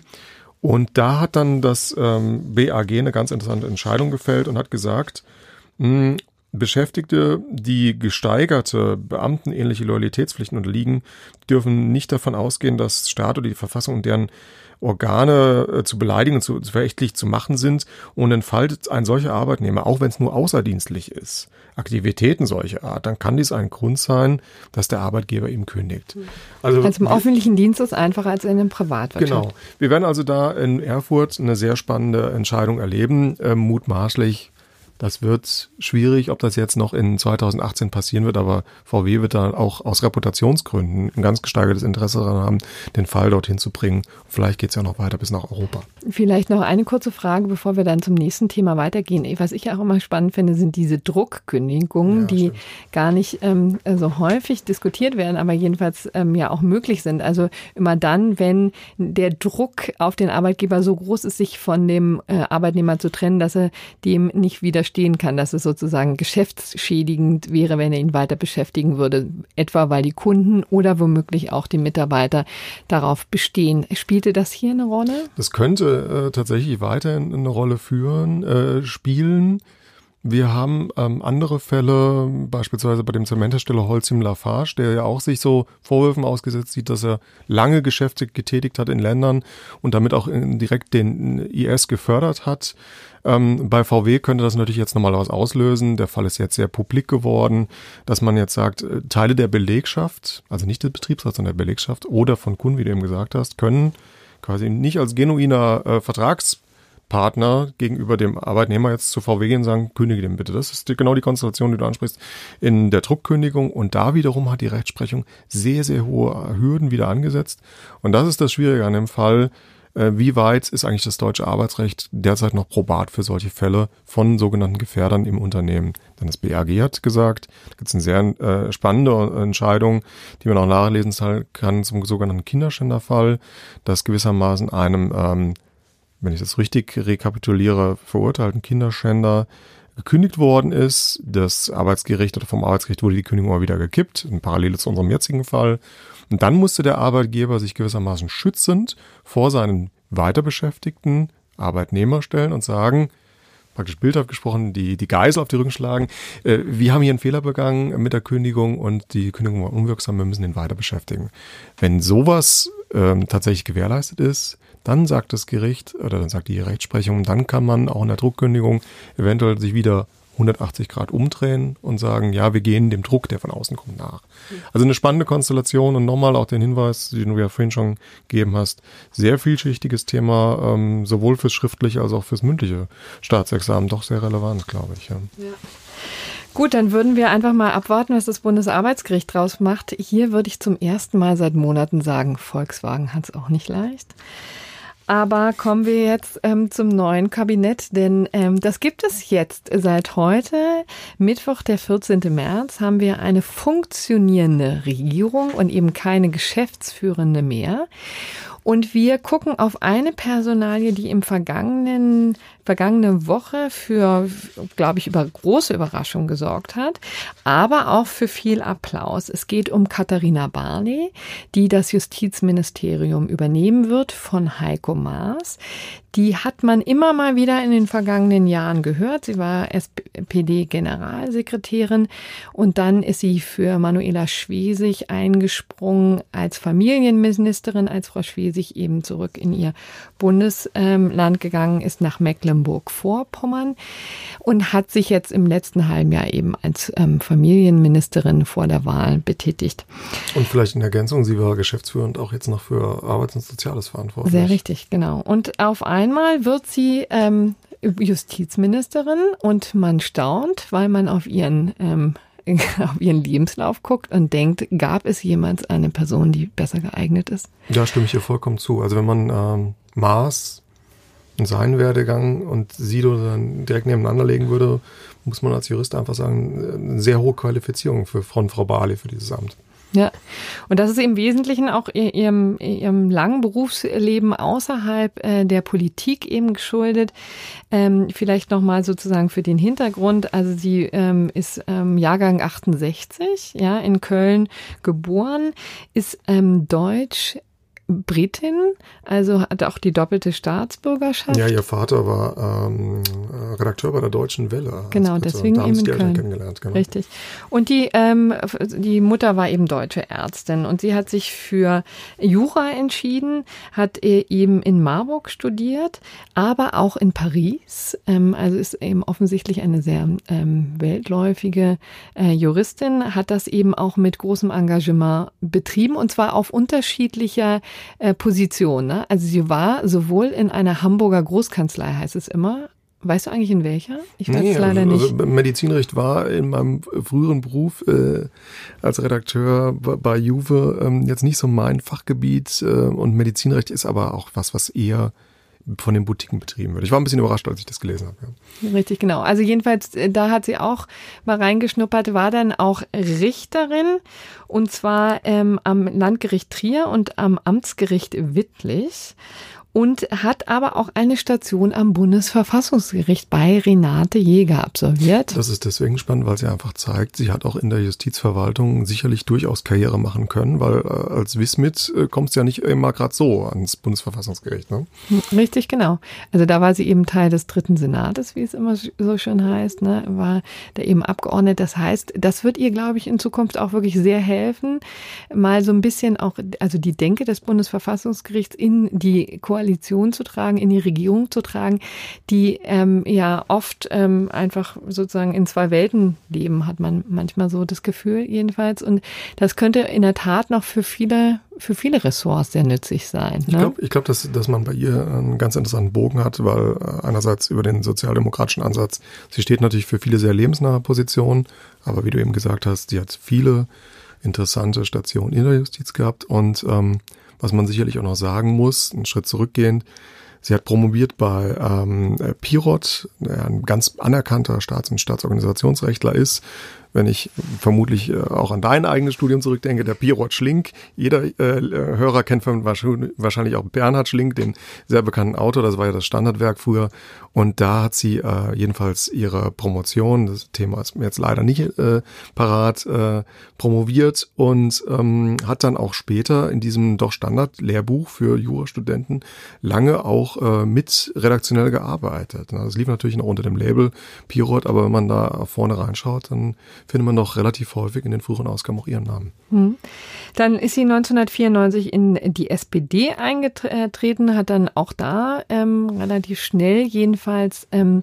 Und da hat dann das ähm, BAG eine ganz interessante Entscheidung gefällt und hat gesagt, mh, hm, Beschäftigte, die gesteigerte beamtenähnliche Loyalitätspflichten unterliegen, dürfen nicht davon ausgehen, dass Staat oder die Verfassung und deren Organe äh, zu beleidigen und zu, zu verächtlich zu machen sind und entfaltet ein solcher Arbeitnehmer, auch wenn es nur außerdienstlich ist, Aktivitäten solcher Art, dann kann dies ein Grund sein, dass der Arbeitgeber ihm kündigt. Also, also im öffentlichen Dienst ist es einfacher als in einem Privatwirtschaft. Genau. Wir werden also da in Erfurt eine sehr spannende Entscheidung erleben, äh, mutmaßlich das wird schwierig, ob das jetzt noch in 2018 passieren wird, aber VW wird da auch aus Reputationsgründen ein ganz gesteigertes Interesse daran haben, den Fall dorthin zu bringen. Vielleicht geht es ja noch weiter bis nach Europa. Vielleicht noch eine kurze Frage, bevor wir dann zum nächsten Thema weitergehen. Was ich auch immer spannend finde, sind diese Druckkündigungen, ja, die stimmt. gar nicht ähm, so häufig diskutiert werden, aber jedenfalls ähm, ja auch möglich sind. Also immer dann, wenn der Druck auf den Arbeitgeber so groß ist, sich von dem äh, Arbeitnehmer zu trennen, dass er dem nicht widersteht verstehen kann, dass es sozusagen geschäftsschädigend wäre, wenn er ihn weiter beschäftigen würde, etwa weil die Kunden oder womöglich auch die Mitarbeiter darauf bestehen. Spielte das hier eine Rolle? Das könnte äh, tatsächlich weiterhin eine Rolle führen, äh, spielen. Wir haben ähm, andere Fälle, beispielsweise bei dem Zementhersteller Holcim Lafarge, der ja auch sich so Vorwürfen ausgesetzt sieht, dass er lange Geschäfte getätigt hat in Ländern und damit auch direkt den IS gefördert hat. Ähm, bei VW könnte das natürlich jetzt nochmal was auslösen. Der Fall ist jetzt sehr publik geworden, dass man jetzt sagt, äh, Teile der Belegschaft, also nicht des Betriebsrats, sondern der Belegschaft oder von Kunden, wie du eben gesagt hast, können quasi nicht als genuiner äh, Vertrags Geschäftspartner gegenüber dem Arbeitnehmer jetzt zu VW gehen und sagen, kündige den bitte. Das ist die, genau die Konstellation, die du ansprichst in der Druckkündigung. Und da wiederum hat die Rechtsprechung sehr, sehr hohe Hürden wieder angesetzt. Und das ist das Schwierige an dem Fall. Äh, wie weit ist eigentlich das deutsche Arbeitsrecht derzeit noch probat für solche Fälle von sogenannten Gefährdern im Unternehmen? Denn das BAG hat gesagt, da gibt es eine sehr äh, spannende Entscheidung, die man auch nachlesen kann zum sogenannten Kinderschänderfall, dass gewissermaßen einem, ähm, wenn ich das richtig rekapituliere, verurteilten Kinderschänder gekündigt worden ist. Das Arbeitsgericht oder vom Arbeitsgericht wurde die Kündigung mal wieder gekippt, in Parallele zu unserem jetzigen Fall. Und dann musste der Arbeitgeber sich gewissermaßen schützend vor seinen Weiterbeschäftigten Arbeitnehmer stellen und sagen, praktisch bildhaft gesprochen, die, die Geisel auf die Rücken schlagen. Äh, wir haben hier einen Fehler begangen mit der Kündigung und die Kündigung war unwirksam, wir müssen den weiter beschäftigen. Wenn sowas ähm, tatsächlich gewährleistet ist, dann sagt das Gericht oder dann sagt die Rechtsprechung, dann kann man auch in der Druckkündigung eventuell sich wieder 180 Grad umdrehen und sagen, ja, wir gehen dem Druck, der von außen kommt, nach. Also eine spannende Konstellation und nochmal auch den Hinweis, den du ja vorhin schon gegeben hast, sehr vielschichtiges Thema, ähm, sowohl fürs schriftliche als auch fürs mündliche Staatsexamen, doch sehr relevant, glaube ich. Ja. ja. Gut, dann würden wir einfach mal abwarten, was das Bundesarbeitsgericht draus macht. Hier würde ich zum ersten Mal seit Monaten sagen, Volkswagen hat es auch nicht leicht. Aber kommen wir jetzt ähm, zum neuen Kabinett, denn ähm, das gibt es jetzt seit heute. Mittwoch, der 14. März, haben wir eine funktionierende Regierung und eben keine Geschäftsführende mehr. Und wir gucken auf eine Personalie, die im vergangenen vergangene Woche für, glaube ich, über große Überraschung gesorgt hat, aber auch für viel Applaus. Es geht um Katharina Barley, die das Justizministerium übernehmen wird von Heiko Maas. Die hat man immer mal wieder in den vergangenen Jahren gehört. Sie war SPD-Generalsekretärin und dann ist sie für Manuela Schwesig eingesprungen als Familienministerin, als Frau Schwesig eben zurück in ihr Bundesland gegangen ist nach Mecklenburg Mecklenburg-Vorpommern und hat sich jetzt im letzten halben Jahr eben als ähm, Familienministerin vor der Wahl betätigt. Und vielleicht in Ergänzung, sie war geschäftsführend auch jetzt noch für Arbeits- und Soziales verantwortlich. Sehr richtig, genau. Und auf einmal wird sie ähm, Justizministerin und man staunt, weil man auf ihren ähm, [laughs] auf ihren Lebenslauf guckt und denkt, gab es jemals eine Person, die besser geeignet ist? Ja, stimme ich hier vollkommen zu. Also wenn man ähm, Maß und seinen Werdegang und Sido dann direkt nebeneinander legen würde, muss man als Jurist einfach sagen, eine sehr hohe Qualifizierung für von Frau Barley für dieses Amt. Ja, und das ist im Wesentlichen auch ihrem, ihrem langen Berufsleben außerhalb äh, der Politik eben geschuldet. Ähm, vielleicht nochmal sozusagen für den Hintergrund. Also sie ähm, ist ähm, Jahrgang 68, ja, in Köln geboren, ist ähm, deutsch, Britin, also hat auch die doppelte Staatsbürgerschaft. Ja, ihr Vater war ähm, Redakteur bei der Deutschen Welle. Genau, deswegen da eben in Köln. Kennengelernt, genau. Richtig. Und die, ähm, die Mutter war eben deutsche Ärztin und sie hat sich für Jura entschieden, hat eben in Marburg studiert, aber auch in Paris. Ähm, also ist eben offensichtlich eine sehr ähm, weltläufige äh, Juristin, hat das eben auch mit großem Engagement betrieben und zwar auf unterschiedlicher äh, Position. Ne? Also sie war sowohl in einer Hamburger Großkanzlei, heißt es immer. Weißt du eigentlich in welcher? Ich weiß nee, es leider also, nicht. Also Medizinrecht war in meinem früheren Beruf äh, als Redakteur bei Juve ähm, jetzt nicht so mein Fachgebiet äh, und Medizinrecht ist aber auch was, was eher von den Boutiquen betrieben wird. Ich war ein bisschen überrascht, als ich das gelesen habe. Ja. Richtig, genau. Also jedenfalls, äh, da hat sie auch mal reingeschnuppert, war dann auch Richterin und zwar ähm, am Landgericht Trier und am Amtsgericht Wittlich und hat aber auch eine Station am Bundesverfassungsgericht bei Renate Jäger absolviert. Das ist deswegen spannend, weil sie einfach zeigt, sie hat auch in der Justizverwaltung sicherlich durchaus Karriere machen können, weil äh, als Wismit äh, kommt es ja nicht immer gerade so ans Bundesverfassungsgericht. Ne? Richtig, genau. Also da war sie eben Teil des dritten Senates, wie es immer so schön heißt, ne? war da eben abgeordnet. Das heißt, das wird ihr, glaube ich, in Zukunft auch wirklich sehr helfen, mal so ein bisschen auch, also die Denke des Bundesverfassungsgerichts in die Koalition Koalition zu tragen, in die Regierung zu tragen, die ähm, ja oft ähm, einfach sozusagen in zwei Welten leben, hat man manchmal so das Gefühl jedenfalls. Und das könnte in der Tat noch für viele für viele Ressorts sehr nützlich sein. Ne? Ich glaube, ich glaub, dass, dass man bei ihr einen ganz interessanten Bogen hat, weil äh, einerseits über den sozialdemokratischen Ansatz, sie steht natürlich für viele sehr lebensnahe Positionen, aber wie du eben gesagt hast, sie hat viele interessante Stationen in der Justiz gehabt und ähm, was man sicherlich auch noch sagen muss, einen Schritt zurückgehend, Sie hat promoviert bei ähm, Pirot, der ein ganz anerkannter Staats- und Staatsorganisationsrechtler ist, wenn ich vermutlich äh, auch an dein eigenes Studium zurückdenke, der Pirot Schlink. Jeder äh, Hörer kennt wahrscheinlich auch Bernhard Schlink, den sehr bekannten Autor. Das war ja das Standardwerk früher. Und da hat sie äh, jedenfalls ihre Promotion, das Thema ist mir jetzt leider nicht äh, parat, äh, promoviert und ähm, hat dann auch später in diesem doch Standard-Lehrbuch für Jurastudenten lange auch äh, mit redaktionell gearbeitet. Das lief natürlich noch unter dem Label Pirot, aber wenn man da vorne reinschaut, dann findet man doch relativ häufig in den früheren Ausgaben auch ihren Namen. Hm. Dann ist sie 1994 in die SPD eingetreten, hat dann auch da ähm, relativ schnell jedenfalls ähm,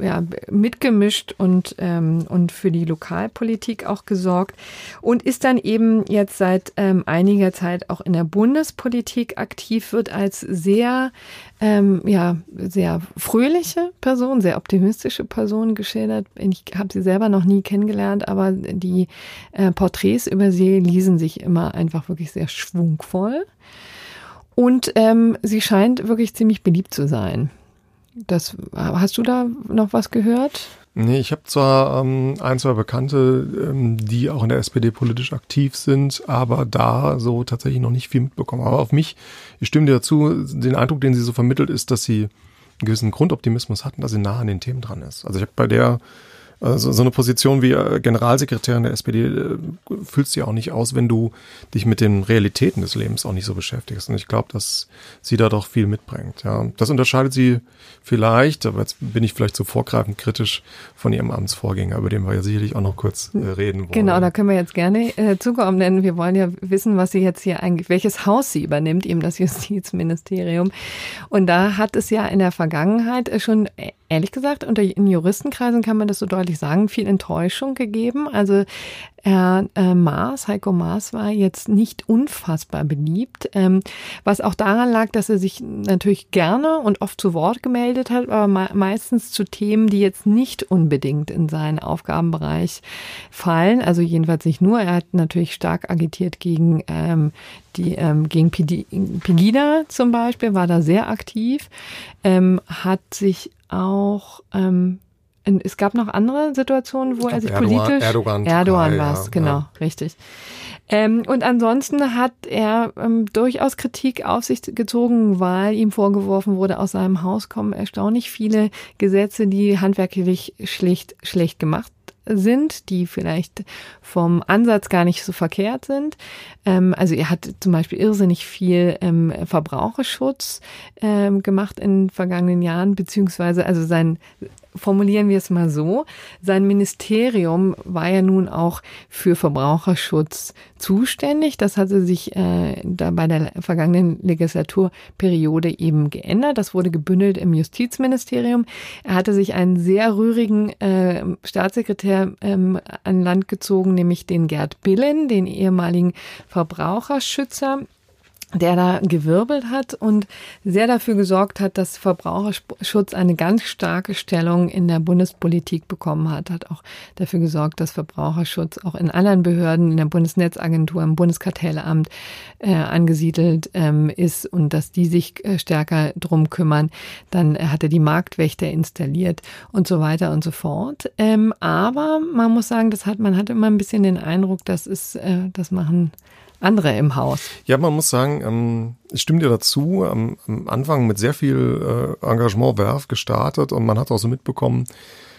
ja, mitgemischt und, ähm, und für die Lokalpolitik auch gesorgt und ist dann eben jetzt seit ähm, einiger Zeit auch in der Bundespolitik aktiv, wird als sehr, ähm, ja, sehr fröhliche Person, sehr optimistische Person geschildert. Ich habe sie selber noch nie kennengelernt, aber die äh, Porträts über sie ließen sich immer einfach wirklich sehr schwungvoll. Und ähm, sie scheint wirklich ziemlich beliebt zu sein. Das, hast du da noch was gehört? Nee, ich habe zwar ähm, ein, zwei Bekannte, ähm, die auch in der SPD politisch aktiv sind, aber da so tatsächlich noch nicht viel mitbekommen. Aber auf mich, ich stimme dir dazu, den Eindruck, den sie so vermittelt, ist, dass sie einen gewissen Grundoptimismus hatten, dass sie nah an den Themen dran ist. Also ich habe bei der also so eine Position wie äh, Generalsekretärin der SPD äh, fühlst du ja auch nicht aus, wenn du dich mit den Realitäten des Lebens auch nicht so beschäftigst. Und ich glaube, dass sie da doch viel mitbringt. Ja, das unterscheidet sie vielleicht, aber jetzt bin ich vielleicht zu so vorgreifend kritisch von ihrem Amtsvorgänger, über den wir ja sicherlich auch noch kurz äh, reden wollen. Genau, da können wir jetzt gerne äh, zukommen, denn wir wollen ja wissen, was sie jetzt hier eigentlich, welches Haus sie übernimmt, eben das [laughs] Justizministerium. Und da hat es ja in der Vergangenheit schon ehrlich gesagt, unter in Juristenkreisen kann man das so deutlich sagen, viel Enttäuschung gegeben. Also Herr äh, Maas, Heiko Maas war jetzt nicht unfassbar beliebt, ähm, was auch daran lag, dass er sich natürlich gerne und oft zu Wort gemeldet hat, aber me meistens zu Themen, die jetzt nicht unbedingt in seinen Aufgabenbereich fallen. Also jedenfalls nicht nur. Er hat natürlich stark agitiert gegen ähm, die ähm, gegen Pegida zum Beispiel, war da sehr aktiv, ähm, hat sich auch ähm, es gab noch andere Situationen, wo er sich Erdogan, politisch Erdogan, Erdogan war es, ja, genau, ja. richtig. Ähm, und ansonsten hat er ähm, durchaus Kritik auf sich gezogen, weil ihm vorgeworfen wurde, aus seinem Haus kommen erstaunlich viele Gesetze, die handwerklich schlicht schlecht gemacht sind, die vielleicht vom Ansatz gar nicht so verkehrt sind. Ähm, also er hat zum Beispiel irrsinnig viel ähm, Verbraucherschutz ähm, gemacht in den vergangenen Jahren, beziehungsweise also sein formulieren wir es mal so, sein Ministerium war ja nun auch für Verbraucherschutz zuständig. Das hatte sich äh, da bei der vergangenen Legislaturperiode eben geändert. Das wurde gebündelt im Justizministerium. Er hatte sich einen sehr rührigen äh, Staatssekretär ähm, an Land gezogen, nämlich den Gerd Billen, den ehemaligen Verbraucherschützer der da gewirbelt hat und sehr dafür gesorgt hat, dass Verbraucherschutz eine ganz starke Stellung in der Bundespolitik bekommen hat, hat auch dafür gesorgt, dass Verbraucherschutz auch in anderen Behörden, in der Bundesnetzagentur, im Bundeskartellamt äh, angesiedelt ähm, ist und dass die sich äh, stärker drum kümmern. Dann hat er die Marktwächter installiert und so weiter und so fort. Ähm, aber man muss sagen, das hat, man hat immer ein bisschen den Eindruck, das ist, äh, das machen andere im Haus. Ja, man muss sagen, ähm, ich stimme dir dazu, am, Anfang mit sehr viel äh, Engagement Werf gestartet und man hat auch so mitbekommen,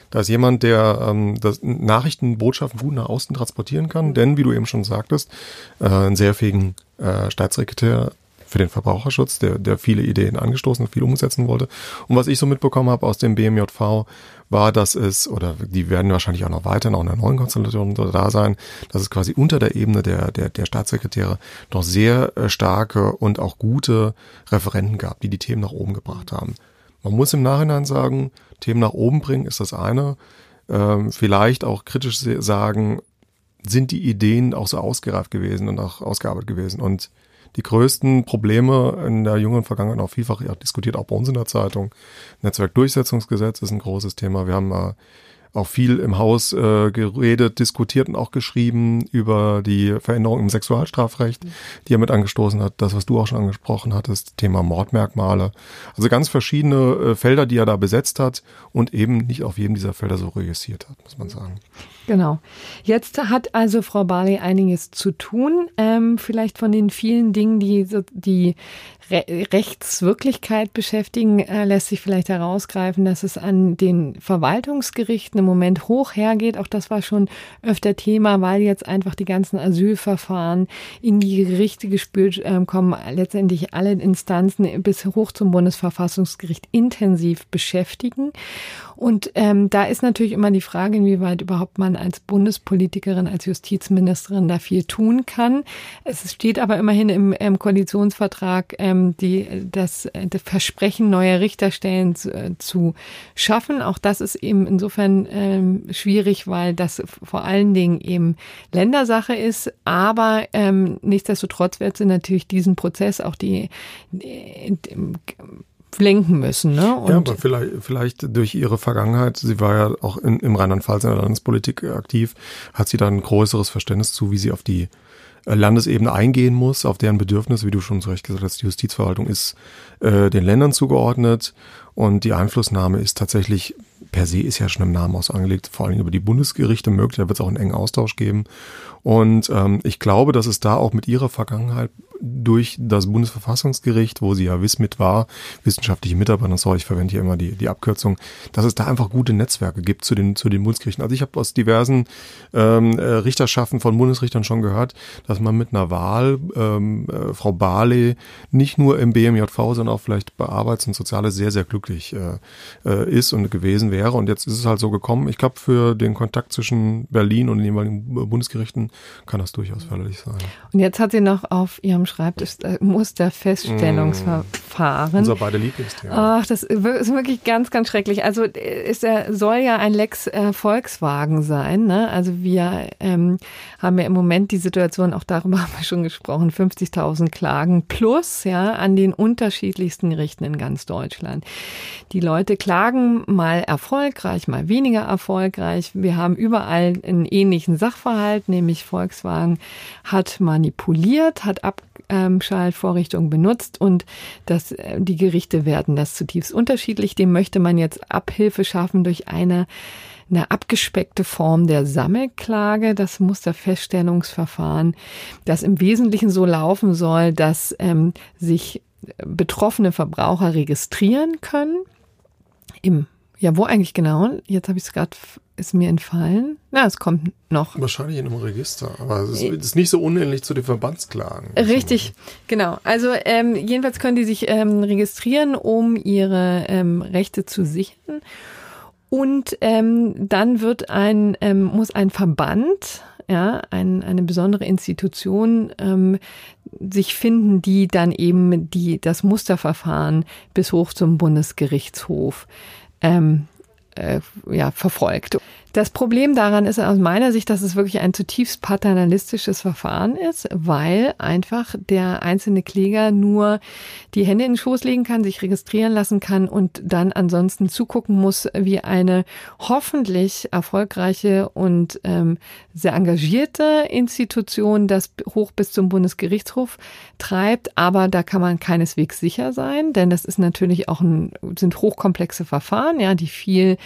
da ist jemand, der ähm, das Nachrichtenbotschaften gut nach außen transportieren kann, denn wie du eben schon sagtest, äh, einen sehr fähigen äh, Staatssekretär für den Verbraucherschutz, der, der viele Ideen angestoßen und viel umsetzen wollte. Und was ich so mitbekommen habe aus dem BMJV, war, dass es, oder die werden wahrscheinlich auch noch weiter, auch in der neuen Konstellation da sein, dass es quasi unter der Ebene der, der, der Staatssekretäre noch sehr äh, starke und auch gute Referenten gab, die die Themen nach oben gebracht haben. Man muss im Nachhinein sagen, Themen nach oben bringen ist das eine. Ähm, vielleicht auch kritisch sagen, sind die Ideen auch so ausgereift gewesen und auch ausgearbeitet gewesen. Und die größten Probleme in der jungen Vergangenheit auch vielfach diskutiert, auch bei uns in der Zeitung. Netzwerkdurchsetzungsgesetz ist ein großes Thema. Wir haben äh, auch viel im Haus äh, geredet, diskutiert und auch geschrieben über die Veränderung im Sexualstrafrecht, die er mit angestoßen hat. Das, was du auch schon angesprochen hattest, Thema Mordmerkmale. Also ganz verschiedene äh, Felder, die er da besetzt hat und eben nicht auf jedem dieser Felder so reüssiert hat, muss man sagen. Genau. Jetzt hat also Frau Barley einiges zu tun. Ähm, vielleicht von den vielen Dingen, die die Re Rechtswirklichkeit beschäftigen, äh, lässt sich vielleicht herausgreifen, dass es an den Verwaltungsgerichten im Moment hoch hergeht. Auch das war schon öfter Thema, weil jetzt einfach die ganzen Asylverfahren in die Gerichte gespült äh, kommen, letztendlich alle Instanzen bis hoch zum Bundesverfassungsgericht intensiv beschäftigen. Und ähm, da ist natürlich immer die Frage, inwieweit überhaupt man als Bundespolitikerin, als Justizministerin da viel tun kann. Es steht aber immerhin im, im Koalitionsvertrag, ähm, die, das, das Versprechen neuer Richterstellen zu, äh, zu schaffen. Auch das ist eben insofern ähm, schwierig, weil das vor allen Dingen eben Ländersache ist. Aber ähm, nichtsdestotrotz wird sie natürlich diesen Prozess auch die, die, die lenken müssen. Ne? Und ja, aber vielleicht, vielleicht durch ihre Vergangenheit, sie war ja auch in, im Rheinland-Pfalz in der Landespolitik aktiv, hat sie dann ein größeres Verständnis zu, wie sie auf die äh, Landesebene eingehen muss, auf deren Bedürfnisse, wie du schon zu Recht gesagt hast, die Justizverwaltung ist äh, den Ländern zugeordnet und die Einflussnahme ist tatsächlich per se ist ja schon im Namen aus angelegt, vor allem über die Bundesgerichte möglich, da wird es auch einen engen Austausch geben. Und ähm, ich glaube, dass es da auch mit ihrer Vergangenheit durch das Bundesverfassungsgericht, wo sie ja WISMIT war, wissenschaftliche Mitarbeiter, sorry, ich verwende hier immer die, die Abkürzung, dass es da einfach gute Netzwerke gibt zu den, zu den Bundesgerichten. Also ich habe aus diversen ähm, äh, Richterschaften von Bundesrichtern schon gehört, dass man mit einer Wahl ähm, äh, Frau Barley nicht nur im BMJV, sondern auch vielleicht bei Arbeits- und Soziales sehr, sehr glücklich äh, äh, ist und gewesen wäre. Und jetzt ist es halt so gekommen. Ich glaube, für den Kontakt zwischen Berlin und den jeweiligen Bundesgerichten kann das durchaus förderlich sein. Und jetzt hat sie noch auf ihrem Schreibtisch äh, Musterfeststellungsverfahren. Unser beide Lieblingsthema. Ach, das ist wirklich ganz, ganz schrecklich. Also ist er soll ja ein Lex äh, Volkswagen sein. Ne? Also wir ähm, haben ja im Moment die Situation, auch darüber [laughs] haben wir schon gesprochen, 50.000 Klagen plus ja an den unterschiedlichsten Gerichten in ganz Deutschland. Die Leute klagen mal erfolgreich, mal weniger erfolgreich. Wir haben überall einen ähnlichen Sachverhalt, nämlich Volkswagen hat manipuliert, hat Abschaltvorrichtungen benutzt und das, äh, die Gerichte werden das zutiefst unterschiedlich. Dem möchte man jetzt Abhilfe schaffen durch eine eine abgespeckte Form der Sammelklage, das Musterfeststellungsverfahren, das im Wesentlichen so laufen soll, dass ähm, sich betroffene Verbraucher registrieren können im ja, wo eigentlich genau? Jetzt habe ich es gerade, ist mir entfallen. Na, es kommt noch. Wahrscheinlich in einem Register, aber es ist nicht so unähnlich zu den Verbandsklagen. Richtig, genau. Also ähm, jedenfalls können die sich ähm, registrieren, um ihre ähm, Rechte zu sichern. Und ähm, dann wird ein, ähm, muss ein Verband, ja, ein, eine besondere Institution ähm, sich finden, die dann eben die, das Musterverfahren bis hoch zum Bundesgerichtshof ähm, äh, ja, verfolgt. Das Problem daran ist aus meiner Sicht, dass es wirklich ein zutiefst paternalistisches Verfahren ist, weil einfach der einzelne Kläger nur die Hände in den Schoß legen kann, sich registrieren lassen kann und dann ansonsten zugucken muss, wie eine hoffentlich erfolgreiche und ähm, sehr engagierte Institution das hoch bis zum Bundesgerichtshof treibt. Aber da kann man keineswegs sicher sein, denn das ist natürlich auch ein, sind hochkomplexe Verfahren, ja, die viel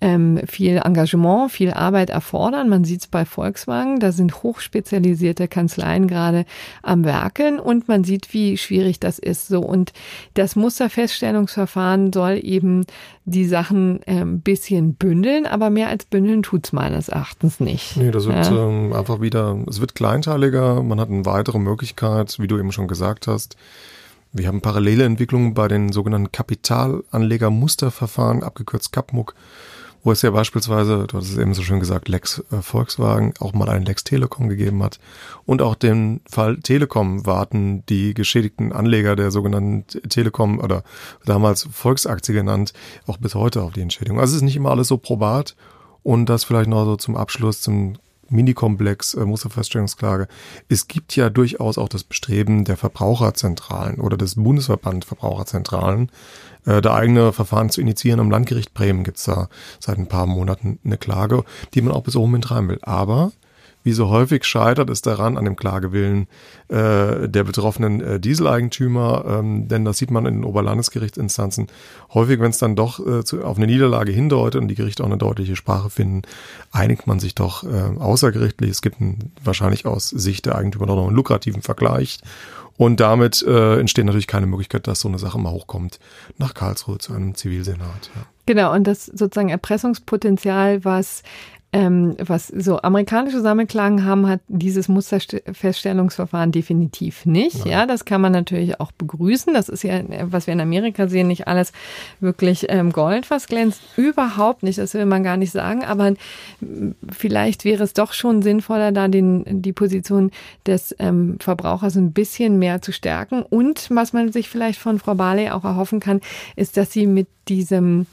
ähm, viel Engagement, viel Arbeit erfordern. Man sieht es bei Volkswagen, da sind hochspezialisierte Kanzleien gerade am Werkeln und man sieht, wie schwierig das ist. So und das Musterfeststellungsverfahren soll eben die Sachen ein ähm, bisschen bündeln, aber mehr als bündeln tut's meines Erachtens nicht. Nee, das wird ja. ähm, einfach wieder, es wird kleinteiliger, man hat eine weitere Möglichkeit, wie du eben schon gesagt hast, Wir haben parallele Entwicklungen bei den sogenannten Kapitalanlegermusterverfahren, abgekürzt CAPMUC, wo es ja beispielsweise, du hast es eben so schön gesagt, Lex äh, Volkswagen auch mal einen Lex Telekom gegeben hat. Und auch den Fall Telekom warten die geschädigten Anleger der sogenannten Telekom oder damals Volksaktie genannt, auch bis heute auf die Entschädigung. Also es ist nicht immer alles so probat. Und das vielleicht noch so zum Abschluss, zum Minikomplex äh, Musterfeststellungsklage. Es gibt ja durchaus auch das Bestreben der Verbraucherzentralen oder des Bundesverband Verbraucherzentralen, äh, da eigene Verfahren zu initiieren. Am Landgericht Bremen gibt's da seit ein paar Monaten eine Klage, die man auch bis oben hintreiben will. Aber wie so häufig scheitert es daran an dem Klagewillen äh, der betroffenen äh, Dieseleigentümer, ähm, denn das sieht man in den Oberlandesgerichtsinstanzen häufig, wenn es dann doch äh, zu, auf eine Niederlage hindeutet und die Gerichte auch eine deutliche Sprache finden, einigt man sich doch äh, außergerichtlich. Es gibt ein, wahrscheinlich aus Sicht der Eigentümer noch einen lukrativen Vergleich und damit äh, entsteht natürlich keine Möglichkeit, dass so eine Sache mal hochkommt nach Karlsruhe zu einem Zivilsenat. Ja. Genau, und das sozusagen Erpressungspotenzial, was ähm, was so amerikanische Sammelklagen haben, hat dieses Musterfeststellungsverfahren definitiv nicht. Ja. ja. das kann man natürlich auch begrüßen. Das ist ja, was wir in Amerika sehen, nicht alles wirklich ähm, Gold, was glänzt. Überhaupt nicht, das will man gar nicht sagen. Aber vielleicht wäre es doch schon sinnvoller, da den, die Position des ähm, Verbrauchers ein bisschen mehr zu stärken. Und was man sich vielleicht von Frau Barley auch erhoffen kann, ist, dass sie mit diesem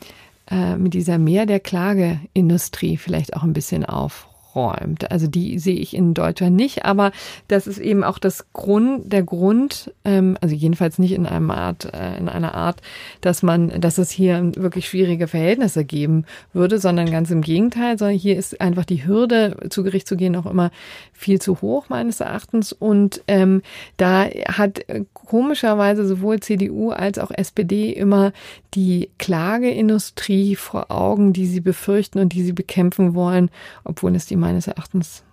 äh, mit dieser Mehr der Klageindustrie vielleicht auch ein bisschen auf aufräumt. Also die sehe ich in Deutschland nicht, aber das ist eben auch das Grund, der Grund, ähm, also jedenfalls nicht in einer Art, äh, in einer Art, dass man, dass es hier wirklich schwierige Verhältnisse geben würde, sondern ganz im Gegenteil, sondern hier ist einfach die Hürde, zu Gericht zu gehen, auch immer viel zu hoch meines Erachtens. Und ähm, da hat komischerweise sowohl CDU als auch SPD immer die Klageindustrie vor Augen, die sie befürchten und die sie bekämpfen wollen, obwohl es die meines Erachtens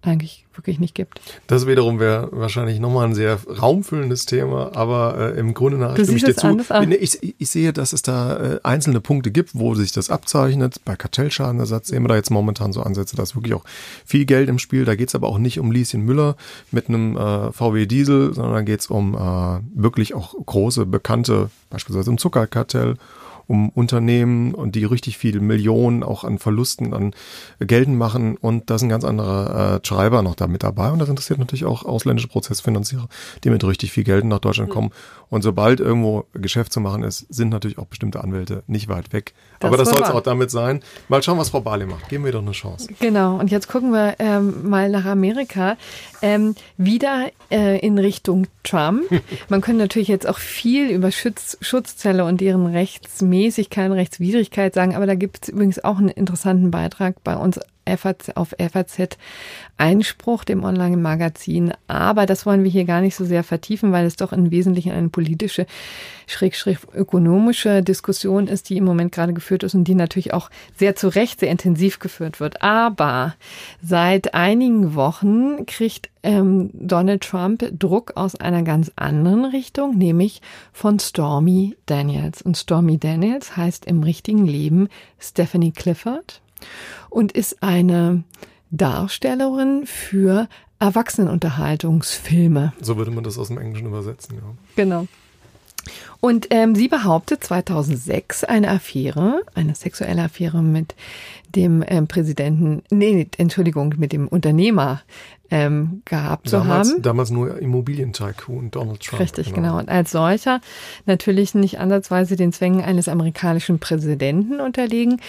eigentlich wirklich nicht gibt. Das wiederum wäre wahrscheinlich nochmal ein sehr raumfüllendes Thema, aber äh, im Grunde nach stimme ich dir zu. Ich, ich, sehe, dass es da äh, einzelne Punkte gibt, wo sich das abzeichnet. Bei Kartellschadenersatz sehen wir da jetzt momentan so Ansätze, da ist wirklich auch viel Geld im Spiel. Da geht es aber auch nicht um Lieschen Müller mit einem äh, VW Diesel, sondern da geht es um äh, wirklich auch große, bekannte, beispielsweise im Zuckerkartell um Unternehmen und die richtig viel Millionen auch an Verlusten an geltend machen und da sind ganz andere äh, Schreiber noch da mit dabei und das interessiert natürlich auch ausländische Prozessfinanzierer, die mit richtig viel Geld nach Deutschland mhm. kommen und sobald irgendwo Geschäft zu machen ist, sind natürlich auch bestimmte Anwälte nicht weit weg. Das Aber das soll es auch damit sein. Mal schauen, was Frau Barley macht. Geben wir doch eine Chance. Genau. Und jetzt gucken wir ähm, mal nach Amerika. Ähm, wieder äh, in Richtung Trump. [laughs] Man könnte natürlich jetzt auch viel über Schutz, Schutzzelle und deren Rechtsmäßigkeit, Rechtswidrigkeit sagen. Aber da gibt es übrigens auch einen interessanten Beitrag bei uns FAZ, auf FAZ Einspruch, dem Online-Magazin. Aber das wollen wir hier gar nicht so sehr vertiefen, weil es doch im Wesentlichen eine politische, schrägstrich ökonomische Diskussion ist, die im Moment gerade geführt ist und die natürlich auch sehr zu Recht, sehr intensiv geführt wird. Aber seit einigen Wochen kriegt ähm, Donald Trump Druck aus einer ganz anderen Richtung, nämlich von Stormy Daniels. Und Stormy Daniels heißt im richtigen Leben Stephanie Clifford und ist eine Darstellerin für Erwachsenenunterhaltungsfilme. So würde man das aus dem Englischen übersetzen, ja. Genau. Und ähm, sie behauptet 2006 eine Affäre, eine sexuelle Affäre mit dem ähm, Präsidenten, nee, Entschuldigung, mit dem Unternehmer ähm, gehabt damals, zu haben. Damals nur Immobilientycoon Donald Trump. Richtig, genau. genau. Und als solcher natürlich nicht ansatzweise den Zwängen eines amerikanischen Präsidenten unterliegen.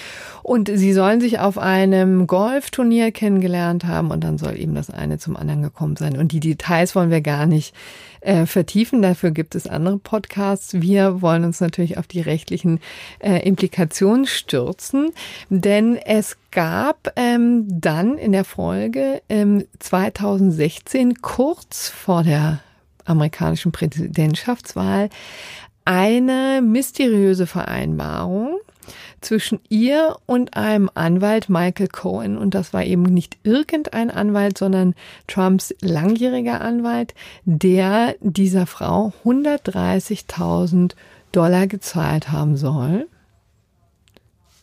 Und sie sollen sich auf einem Golfturnier kennengelernt haben und dann soll eben das eine zum anderen gekommen sein. Und die Details wollen wir gar nicht äh, vertiefen. Dafür gibt es andere Podcasts. Wir wollen uns natürlich auf die rechtlichen äh, Implikationen stürzen, denn es gab ähm, dann in der Folge ähm, 2016 kurz vor der amerikanischen Präsidentschaftswahl eine mysteriöse Vereinbarung zwischen ihr und einem Anwalt Michael Cohen. Und das war eben nicht irgendein Anwalt, sondern Trumps langjähriger Anwalt, der dieser Frau 130.000 Dollar gezahlt haben soll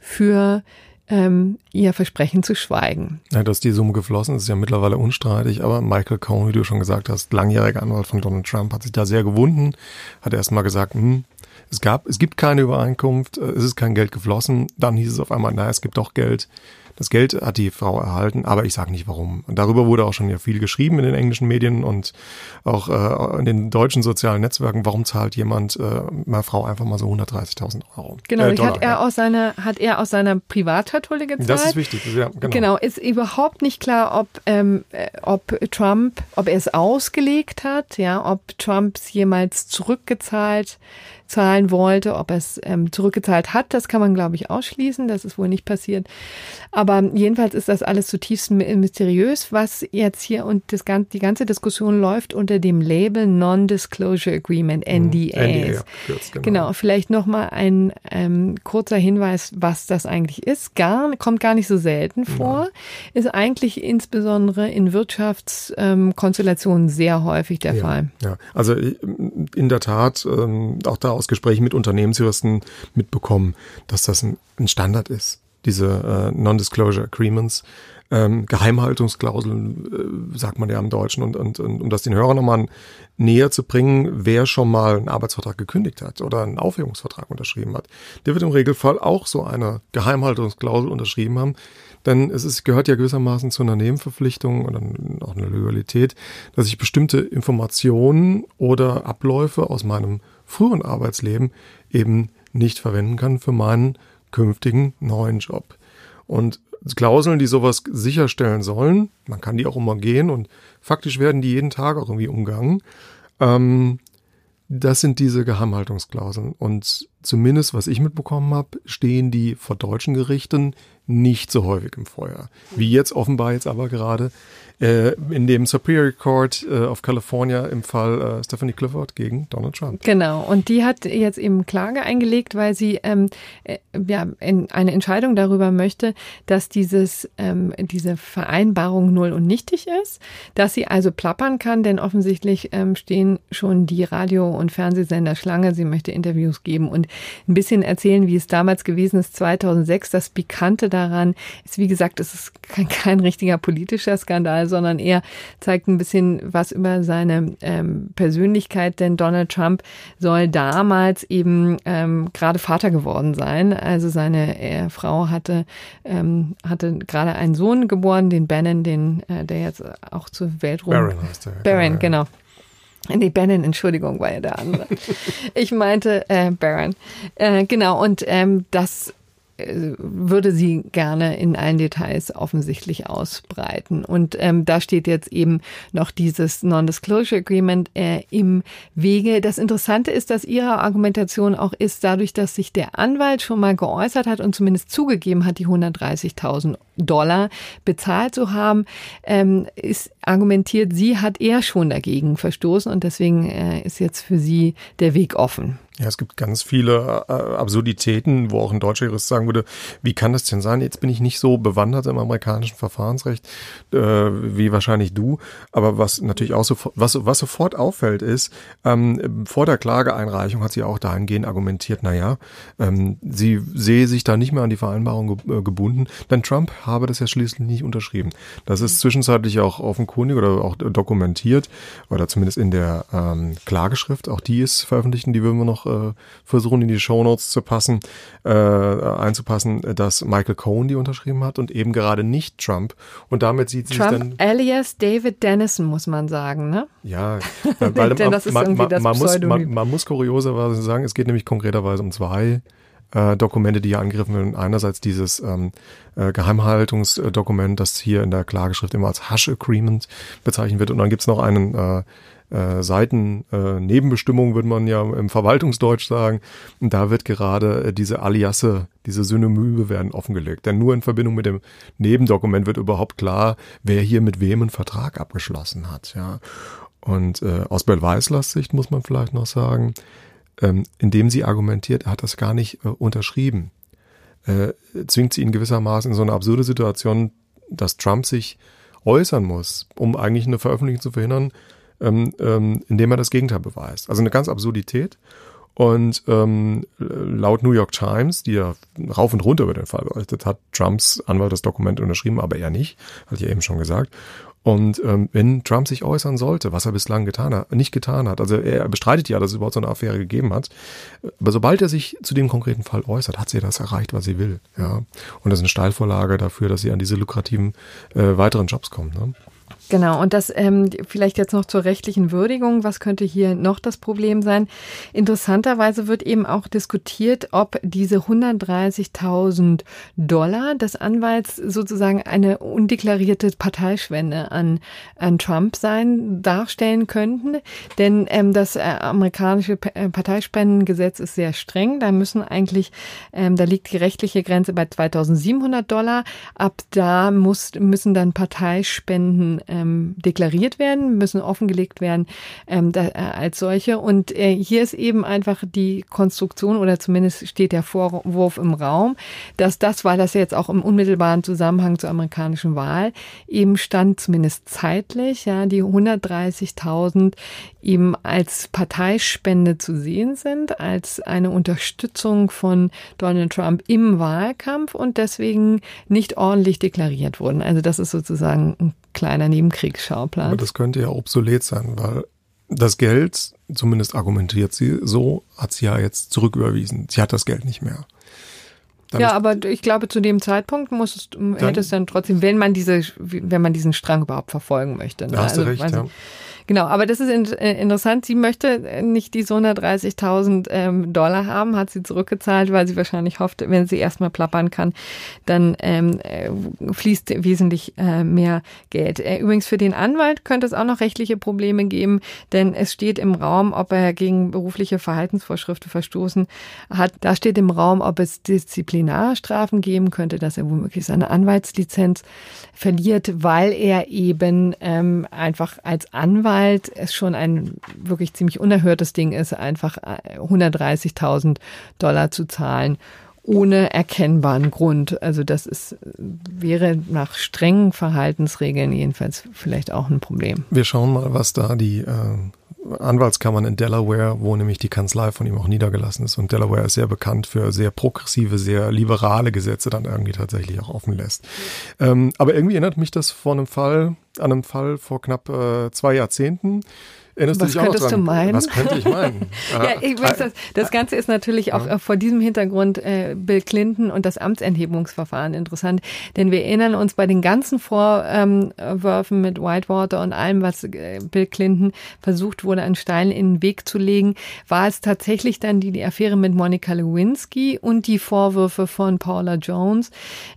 für ähm, ihr Versprechen zu schweigen. Ja, dass die Summe geflossen ist, ist ja mittlerweile unstreitig, aber Michael Cohen, wie du schon gesagt hast, langjähriger Anwalt von Donald Trump, hat sich da sehr gewunden, hat erst mal gesagt, hm, es gab, es gibt keine Übereinkunft, es ist kein Geld geflossen. Dann hieß es auf einmal, naja, es gibt doch Geld. Das Geld hat die Frau erhalten, aber ich sage nicht warum. Und darüber wurde auch schon ja viel geschrieben in den englischen Medien und auch äh, in den deutschen sozialen Netzwerken. Warum zahlt jemand äh, einer Frau einfach mal so 130.000 Euro? Genau, äh, hat er aus seiner hat er aus seiner Privatschatulle gezahlt. Das ist wichtig. Ja, genau. genau, ist überhaupt nicht klar, ob ähm, äh, ob Trump, ob er es ausgelegt hat, ja, ob Trump es jemals zurückgezahlt zahlen wollte. Ob er es ähm, zurückgezahlt hat, das kann man, glaube ich, ausschließen. Das ist wohl nicht passiert. Aber jedenfalls ist das alles zutiefst mysteriös, was jetzt hier und das, die ganze Diskussion läuft unter dem Label Non-Disclosure Agreement, NDA. Mhm. NDA genau. genau. Vielleicht nochmal ein ähm, kurzer Hinweis, was das eigentlich ist. Gar, kommt gar nicht so selten vor. Ja. Ist eigentlich insbesondere in Wirtschaftskonstellationen ähm, sehr häufig der ja. Fall. Ja, also in der Tat, ähm, auch da aus Gesprächen mit Unternehmensjuristen mitbekommen, dass das ein, ein Standard ist, diese äh, Non-Disclosure Agreements. Ähm, Geheimhaltungsklauseln, äh, sagt man ja im Deutschen, und, und, und um das den Hörern nochmal näher zu bringen, wer schon mal einen Arbeitsvertrag gekündigt hat oder einen Aufhebungsvertrag unterschrieben hat, der wird im Regelfall auch so eine Geheimhaltungsklausel unterschrieben haben, denn es ist, gehört ja gewissermaßen zu einer Nebenverpflichtung oder auch einer Loyalität, dass ich bestimmte Informationen oder Abläufe aus meinem früheren Arbeitsleben eben nicht verwenden kann für meinen künftigen neuen Job. Und Klauseln, die sowas sicherstellen sollen, man kann die auch umgehen und faktisch werden die jeden Tag auch irgendwie umgangen. Ähm, das sind diese Geheimhaltungsklauseln. Und zumindest, was ich mitbekommen habe, stehen die vor deutschen Gerichten nicht so häufig im Feuer. Wie jetzt offenbar jetzt aber gerade äh, in dem Superior Court äh, of California im Fall äh, Stephanie Clifford gegen Donald Trump. Genau, und die hat jetzt eben Klage eingelegt, weil sie ähm, äh, ja, in eine Entscheidung darüber möchte, dass dieses, ähm, diese Vereinbarung null und nichtig ist, dass sie also plappern kann, denn offensichtlich ähm, stehen schon die Radio- und Fernsehsender Schlange. Sie möchte Interviews geben und ein bisschen erzählen, wie es damals gewesen ist, 2006. Das Pikante daran ist, wie gesagt, es ist kein, kein richtiger politischer Skandal, sondern eher zeigt ein bisschen was über seine ähm, Persönlichkeit, denn Donald Trump soll damals eben ähm, gerade Vater geworden sein. Also seine äh, Frau hatte, ähm, hatte gerade einen Sohn geboren, den Bannon, den, äh, der jetzt auch zur Welt rum. Barron heißt er. Barron, genau. Nee, Bannon, Entschuldigung, war ja der andere. [laughs] ich meinte äh, Baron. Äh, genau, und ähm, das würde sie gerne in allen Details offensichtlich ausbreiten. Und ähm, da steht jetzt eben noch dieses Non-Disclosure Agreement äh, im Wege. Das Interessante ist, dass ihre Argumentation auch ist, dadurch, dass sich der Anwalt schon mal geäußert hat und zumindest zugegeben hat, die 130.000 Dollar bezahlt zu haben, ähm, ist argumentiert, sie hat er schon dagegen verstoßen und deswegen äh, ist jetzt für sie der Weg offen. Ja, es gibt ganz viele äh, Absurditäten, wo auch ein deutscher Jurist sagen würde, wie kann das denn sein? Jetzt bin ich nicht so bewandert im amerikanischen Verfahrensrecht äh, wie wahrscheinlich du. Aber was natürlich auch so, was, was sofort auffällt, ist, ähm, vor der Klageeinreichung hat sie auch dahingehend argumentiert, naja, ähm, sie sehe sich da nicht mehr an die Vereinbarung ge äh, gebunden, denn Trump habe das ja schließlich nicht unterschrieben. Das ist zwischenzeitlich auch offenkundig oder auch dokumentiert, oder zumindest in der ähm, Klageschrift, auch die ist veröffentlicht, die würden wir noch äh, versuchen in die Shownotes zu passen, äh, einzupassen, dass Michael Cohen die unterschrieben hat und eben gerade nicht Trump. Und damit sieht sie Trump sich dann. alias David Dennison, muss man sagen, ne? Ja, [laughs] weil Denn das ist man, irgendwie das man, muss, man, man muss kurioserweise sagen, es geht nämlich konkreterweise um zwei äh, Dokumente, die hier angegriffen werden. Einerseits dieses ähm, äh, Geheimhaltungsdokument, das hier in der Klageschrift immer als Hush Agreement bezeichnet wird. Und dann gibt's noch einen äh, äh, Seiten äh, Nebenbestimmung, würde man ja im Verwaltungsdeutsch sagen. Und da wird gerade äh, diese Aliasse, diese Synonyme werden offengelegt. Denn nur in Verbindung mit dem Nebendokument wird überhaupt klar, wer hier mit wem einen Vertrag abgeschlossen hat. Ja. Und äh, aus Bell Weislers Sicht muss man vielleicht noch sagen, ähm, indem sie argumentiert, er hat das gar nicht äh, unterschrieben, äh, zwingt sie ihn gewissermaßen in so eine absurde Situation, dass Trump sich äußern muss, um eigentlich eine Veröffentlichung zu verhindern, ähm, ähm, indem er das Gegenteil beweist. Also eine ganz Absurdität. Und ähm, laut New York Times, die ja rauf und runter über den Fall berichtet hat, Trumps Anwalt das Dokument unterschrieben, aber er nicht, hatte ich ja eben schon gesagt. Und ähm, wenn Trump sich äußern sollte, was er bislang getan hat, nicht getan hat, also er bestreitet ja, dass es überhaupt so eine Affäre gegeben hat, aber sobald er sich zu dem konkreten Fall äußert, hat sie das erreicht, was sie will. Ja, und das ist eine Steilvorlage dafür, dass sie an diese lukrativen äh, weiteren Jobs kommt. Ne? Genau, und das ähm, vielleicht jetzt noch zur rechtlichen Würdigung. Was könnte hier noch das Problem sein? Interessanterweise wird eben auch diskutiert, ob diese 130.000 Dollar des Anwalts sozusagen eine undeklarierte Parteispende an, an Trump sein, darstellen könnten. Denn ähm, das äh, amerikanische äh, Parteispendengesetz ist sehr streng. Da müssen eigentlich, ähm, da liegt die rechtliche Grenze bei 2.700 Dollar. Ab da muss, müssen dann Parteispenden ähm, deklariert werden, müssen offengelegt werden ähm, da, äh, als solche. Und äh, hier ist eben einfach die Konstruktion oder zumindest steht der Vorwurf im Raum, dass das, weil das jetzt auch im unmittelbaren Zusammenhang zur amerikanischen Wahl eben stand, zumindest zeitlich, ja, die 130.000 eben als Parteispende zu sehen sind, als eine Unterstützung von Donald Trump im Wahlkampf und deswegen nicht ordentlich deklariert wurden. Also das ist sozusagen ein kleiner Nebenkriegsschauplatz. Aber das könnte ja obsolet sein, weil das Geld, zumindest argumentiert sie so, hat sie ja jetzt zurücküberwiesen. Sie hat das Geld nicht mehr. Dann ja, aber ich glaube, zu dem Zeitpunkt muss es, hätte es dann trotzdem, wenn man diese, wenn man diesen Strang überhaupt verfolgen möchte. Ne? Da hast also, du recht, ja. Genau, aber das ist in, äh, interessant. Sie möchte äh, nicht die 130.000 ähm, Dollar haben, hat sie zurückgezahlt, weil sie wahrscheinlich hofft, wenn sie erstmal plappern kann, dann ähm, äh, fließt wesentlich äh, mehr Geld. Äh, übrigens für den Anwalt könnte es auch noch rechtliche Probleme geben, denn es steht im Raum, ob er gegen berufliche Verhaltensvorschriften verstoßen hat. Da steht im Raum, ob es Disziplinarstrafen geben könnte, dass er womöglich seine Anwaltslizenz verliert, weil er eben ähm, einfach als Anwalt Anwalt es schon ein wirklich ziemlich unerhörtes Ding ist, einfach 130.000 äh, Dollar zu zahlen ohne erkennbaren Grund. Also das ist, wäre nach strengen Verhaltensregeln jedenfalls vielleicht auch ein Problem. Wir schauen mal, was da die äh, Anwaltskammern in Delaware, wo nämlich die Kanzlei von ihm auch niedergelassen ist. Und Delaware ist sehr bekannt für sehr progressive, sehr liberale Gesetze dann irgendwie tatsächlich auch offen lässt. Ähm, aber irgendwie erinnert mich das vor einem Fall, an einem Fall vor knapp äh, zwei Jahrzehnten. Erinnerst Was du dich könntest auch dran? du meinen? Was könnte ich meinen? [laughs] ja, ich weiß, das, das Ganze ist natürlich auch ja. vor diesem Hintergrund äh, Bill Clinton und das Amtsenthebungsverfahren interessant, denn wir erinnern uns bei den ganzen Vorwürfen mit Whitewater und allem, was äh, Bill Clinton versucht wurde, einen Stein in den Weg zu legen, war es tatsächlich dann die, die Affäre mit Monica Lewinsky und die Vorwürfe von Paula Jones,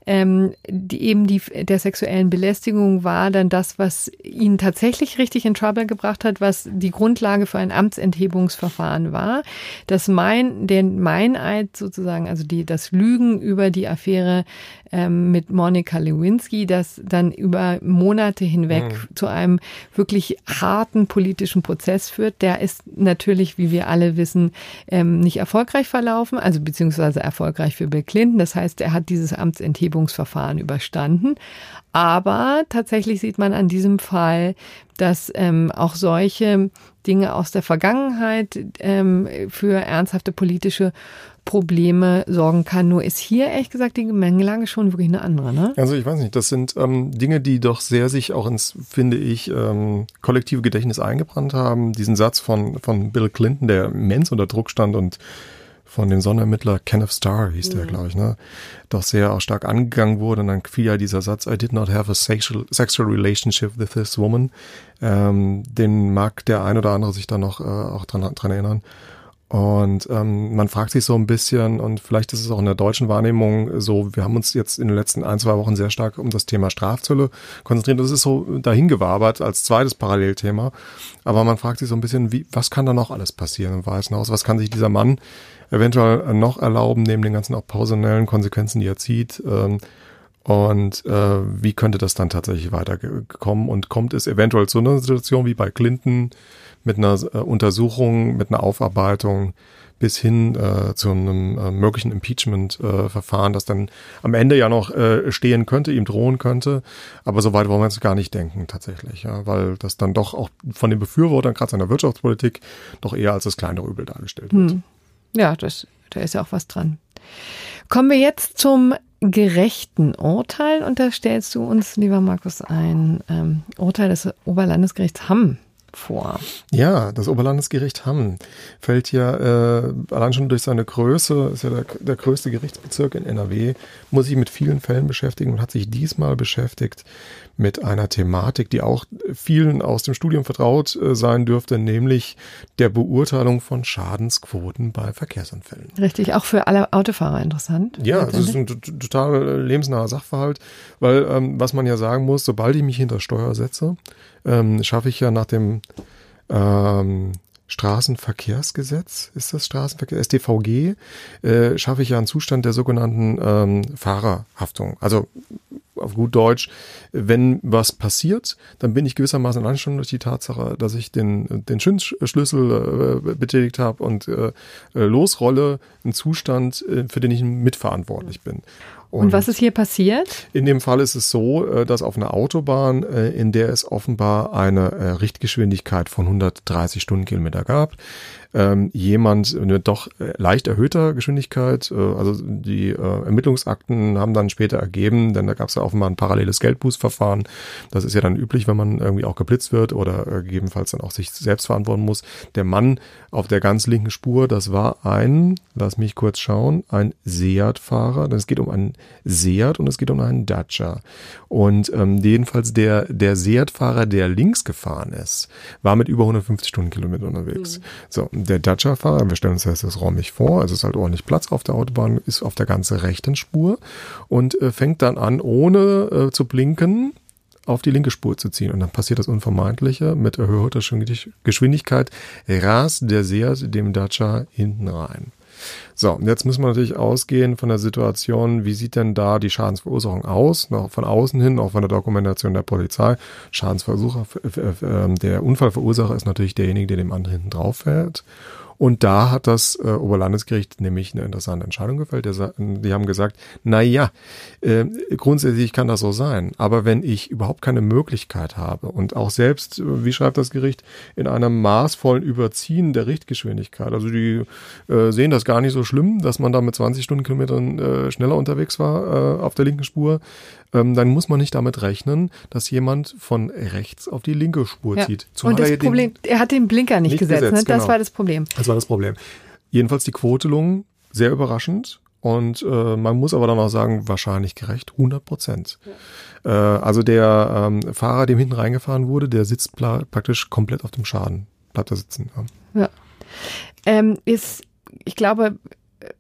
ähm, die eben die der sexuellen Belästigung war dann das, was ihn tatsächlich richtig in Trouble gebracht hat, was die Grundlage für ein Amtsenthebungsverfahren war, dass mein, der Meineid sozusagen, also die, das Lügen über die Affäre ähm, mit Monika Lewinsky, das dann über Monate hinweg mhm. zu einem wirklich harten politischen Prozess führt. Der ist natürlich, wie wir alle wissen, ähm, nicht erfolgreich verlaufen, also beziehungsweise erfolgreich für Bill Clinton. Das heißt, er hat dieses Amtsenthebungsverfahren überstanden. Aber tatsächlich sieht man an diesem Fall, dass ähm, auch solche Dinge aus der Vergangenheit ähm, für ernsthafte politische Probleme sorgen kann. Nur ist hier ehrlich gesagt die Gemengelage schon wirklich eine andere. Ne? Also ich weiß nicht, das sind ähm, Dinge, die doch sehr sich auch ins, finde ich, ähm, kollektive Gedächtnis eingebrannt haben. Diesen Satz von, von Bill Clinton, der immens unter Druck stand und von dem Sonderermittler Kenneth Starr hieß der, mhm. glaube ich, ne, doch sehr auch stark angegangen wurde. Und dann fiel ja dieser Satz, I did not have a sexual, sexual relationship with this woman. Ähm, den mag der ein oder andere sich da noch äh, auch dran, dran erinnern. Und ähm, man fragt sich so ein bisschen, und vielleicht ist es auch in der deutschen Wahrnehmung so, wir haben uns jetzt in den letzten ein, zwei Wochen sehr stark um das Thema Strafzölle konzentriert. Das ist so dahingewabert als zweites Parallelthema. Aber man fragt sich so ein bisschen, wie, was kann da noch alles passieren im Weißen Haus? Was kann sich dieser Mann eventuell noch erlauben, neben den ganzen auch personellen Konsequenzen, die er zieht? Ähm, und äh, wie könnte das dann tatsächlich weiterkommen? Und kommt es eventuell zu einer Situation wie bei Clinton, mit einer äh, Untersuchung, mit einer Aufarbeitung bis hin äh, zu einem äh, möglichen Impeachment-Verfahren, äh, das dann am Ende ja noch äh, stehen könnte, ihm drohen könnte. Aber so weit wollen wir jetzt gar nicht denken tatsächlich, ja, weil das dann doch auch von den Befürwortern, gerade seiner Wirtschaftspolitik, doch eher als das kleinere Übel dargestellt wird. Hm. Ja, das, da ist ja auch was dran. Kommen wir jetzt zum gerechten Urteil und da stellst du uns, lieber Markus, ein ähm, Urteil des Oberlandesgerichts Hamm vor. Ja, das Oberlandesgericht Hamm fällt ja äh, allein schon durch seine Größe, ist ja der, der größte Gerichtsbezirk in NRW, muss sich mit vielen Fällen beschäftigen und hat sich diesmal beschäftigt mit einer Thematik, die auch vielen aus dem Studium vertraut äh, sein dürfte, nämlich der Beurteilung von Schadensquoten bei Verkehrsunfällen. Richtig, auch für alle Autofahrer interessant. Ja, das ist ein total lebensnaher Sachverhalt, weil ähm, was man ja sagen muss, sobald ich mich hinter Steuer setze, ähm, schaffe ich ja nach dem ähm, Straßenverkehrsgesetz, ist das Straßenverkehr, StVG, äh, schaffe ich ja einen Zustand der sogenannten ähm, Fahrerhaftung. Also auf gut Deutsch, wenn was passiert, dann bin ich gewissermaßen schon durch die Tatsache, dass ich den, den Schlüssel äh, betätigt habe und äh, äh, losrolle, einen Zustand, äh, für den ich mitverantwortlich bin. Und, und, was ist hier passiert? In dem Fall ist es so, äh, dass auf einer Autobahn, äh, in der es offenbar eine äh, Richtgeschwindigkeit von 130 Stundenkilometer gab, ähm, jemand eine doch leicht erhöhter Geschwindigkeit, also die Ermittlungsakten haben dann später ergeben, denn da gab es ja offenbar ein paralleles Geldbußverfahren. Das ist ja dann üblich, wenn man irgendwie auch geblitzt wird oder gegebenenfalls dann auch sich selbst verantworten muss. Der Mann auf der ganz linken Spur, das war ein, lass mich kurz schauen, ein Seat-Fahrer. Es geht um einen Seat und es geht um einen Dacia. Und ähm, jedenfalls der, der Seat-Fahrer, der links gefahren ist, war mit über 150 Stundenkilometer unterwegs. Mhm. So, der Dacia-Fahrer, wir stellen uns das, das räumlich vor, also es ist halt ordentlich Platz auf der Autobahn, ist auf der ganzen rechten Spur und äh, fängt dann an, ohne äh, zu blinken, auf die linke Spur zu ziehen. Und dann passiert das Unvermeidliche. Mit erhöhter Geschwindigkeit rast der Seat dem Dacia hinten rein. So, und jetzt müssen wir natürlich ausgehen von der Situation, wie sieht denn da die Schadensverursachung aus? Noch von außen hin, auch von der Dokumentation der Polizei. Schadensversucher, ähm, der Unfallverursacher ist natürlich derjenige, der dem anderen hinten drauf fährt. Und da hat das äh, Oberlandesgericht nämlich eine interessante Entscheidung gefällt. Die haben gesagt, na ja, äh, grundsätzlich kann das so sein. Aber wenn ich überhaupt keine Möglichkeit habe und auch selbst, äh, wie schreibt das Gericht, in einem maßvollen Überziehen der Richtgeschwindigkeit, also die äh, sehen das gar nicht so schlimm, dass man da mit 20 Stundenkilometern äh, schneller unterwegs war äh, auf der linken Spur, ähm, dann muss man nicht damit rechnen, dass jemand von rechts auf die linke Spur ja. zieht. Zumal Und das er Problem, er hat den Blinker nicht, nicht gesetzt, gesetzt ne? das genau. war das Problem. Das war das Problem. Jedenfalls die Quotelung sehr überraschend. Und äh, man muss aber dann auch sagen, wahrscheinlich gerecht, 100 Prozent. Ja. Äh, also der ähm, Fahrer, dem hinten reingefahren wurde, der sitzt praktisch komplett auf dem Schaden, bleibt da sitzen. Ja. ja. Ähm, ist, ich glaube,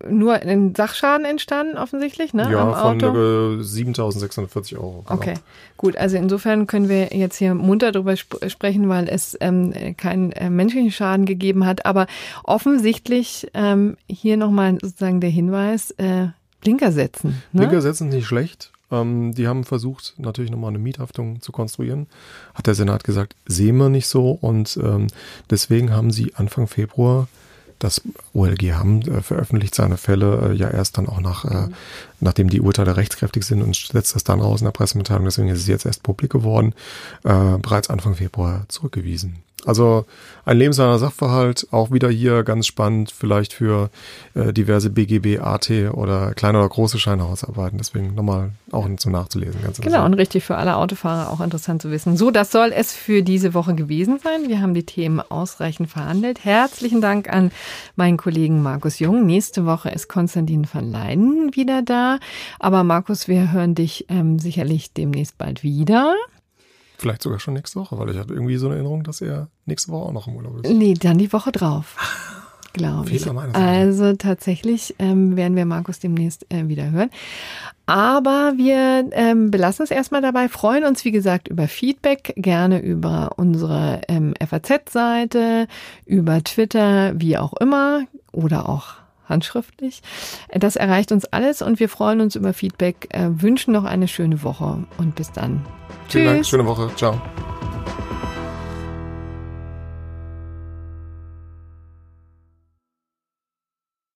nur ein Sachschaden entstanden, offensichtlich, ne? Ja, von äh, 7.640 Euro. Genau. Okay, gut. Also insofern können wir jetzt hier munter darüber sp sprechen, weil es ähm, keinen äh, menschlichen Schaden gegeben hat. Aber offensichtlich ähm, hier nochmal sozusagen der Hinweis, äh, Blinker setzen. Ne? Blinker setzen ist nicht schlecht. Ähm, die haben versucht, natürlich nochmal eine Miethaftung zu konstruieren. Hat der Senat gesagt, sehen wir nicht so. Und ähm, deswegen haben sie Anfang Februar das OLG Hamm äh, veröffentlicht seine Fälle äh, ja erst dann auch nach, äh, nachdem die Urteile rechtskräftig sind und setzt das dann raus in der Pressemitteilung. Deswegen ist es jetzt erst publik geworden, äh, bereits Anfang Februar zurückgewiesen. Also ein lebensnaher Sachverhalt, auch wieder hier ganz spannend, vielleicht für äh, diverse BGB, AT oder kleine oder große Scheinhausarbeiten. Deswegen nochmal auch zum Nachzulesen. Ganz genau, und richtig für alle Autofahrer auch interessant zu wissen. So, das soll es für diese Woche gewesen sein. Wir haben die Themen ausreichend verhandelt. Herzlichen Dank an meinen Kollegen Markus Jung. Nächste Woche ist Konstantin van Leiden wieder da. Aber Markus, wir hören dich ähm, sicherlich demnächst bald wieder. Vielleicht sogar schon nächste Woche, weil ich hatte irgendwie so eine Erinnerung, dass er nächste Woche auch noch im Urlaub ist. Nee, dann die Woche drauf. [laughs] Glaube ich. Also tatsächlich ähm, werden wir Markus demnächst äh, wieder hören. Aber wir ähm, belassen es erstmal dabei, freuen uns, wie gesagt, über Feedback, gerne über unsere ähm, FAZ-Seite, über Twitter, wie auch immer, oder auch handschriftlich. Das erreicht uns alles und wir freuen uns über Feedback, äh, wünschen noch eine schöne Woche und bis dann. Vielen Tschüss. Dank, schöne Woche. Ciao.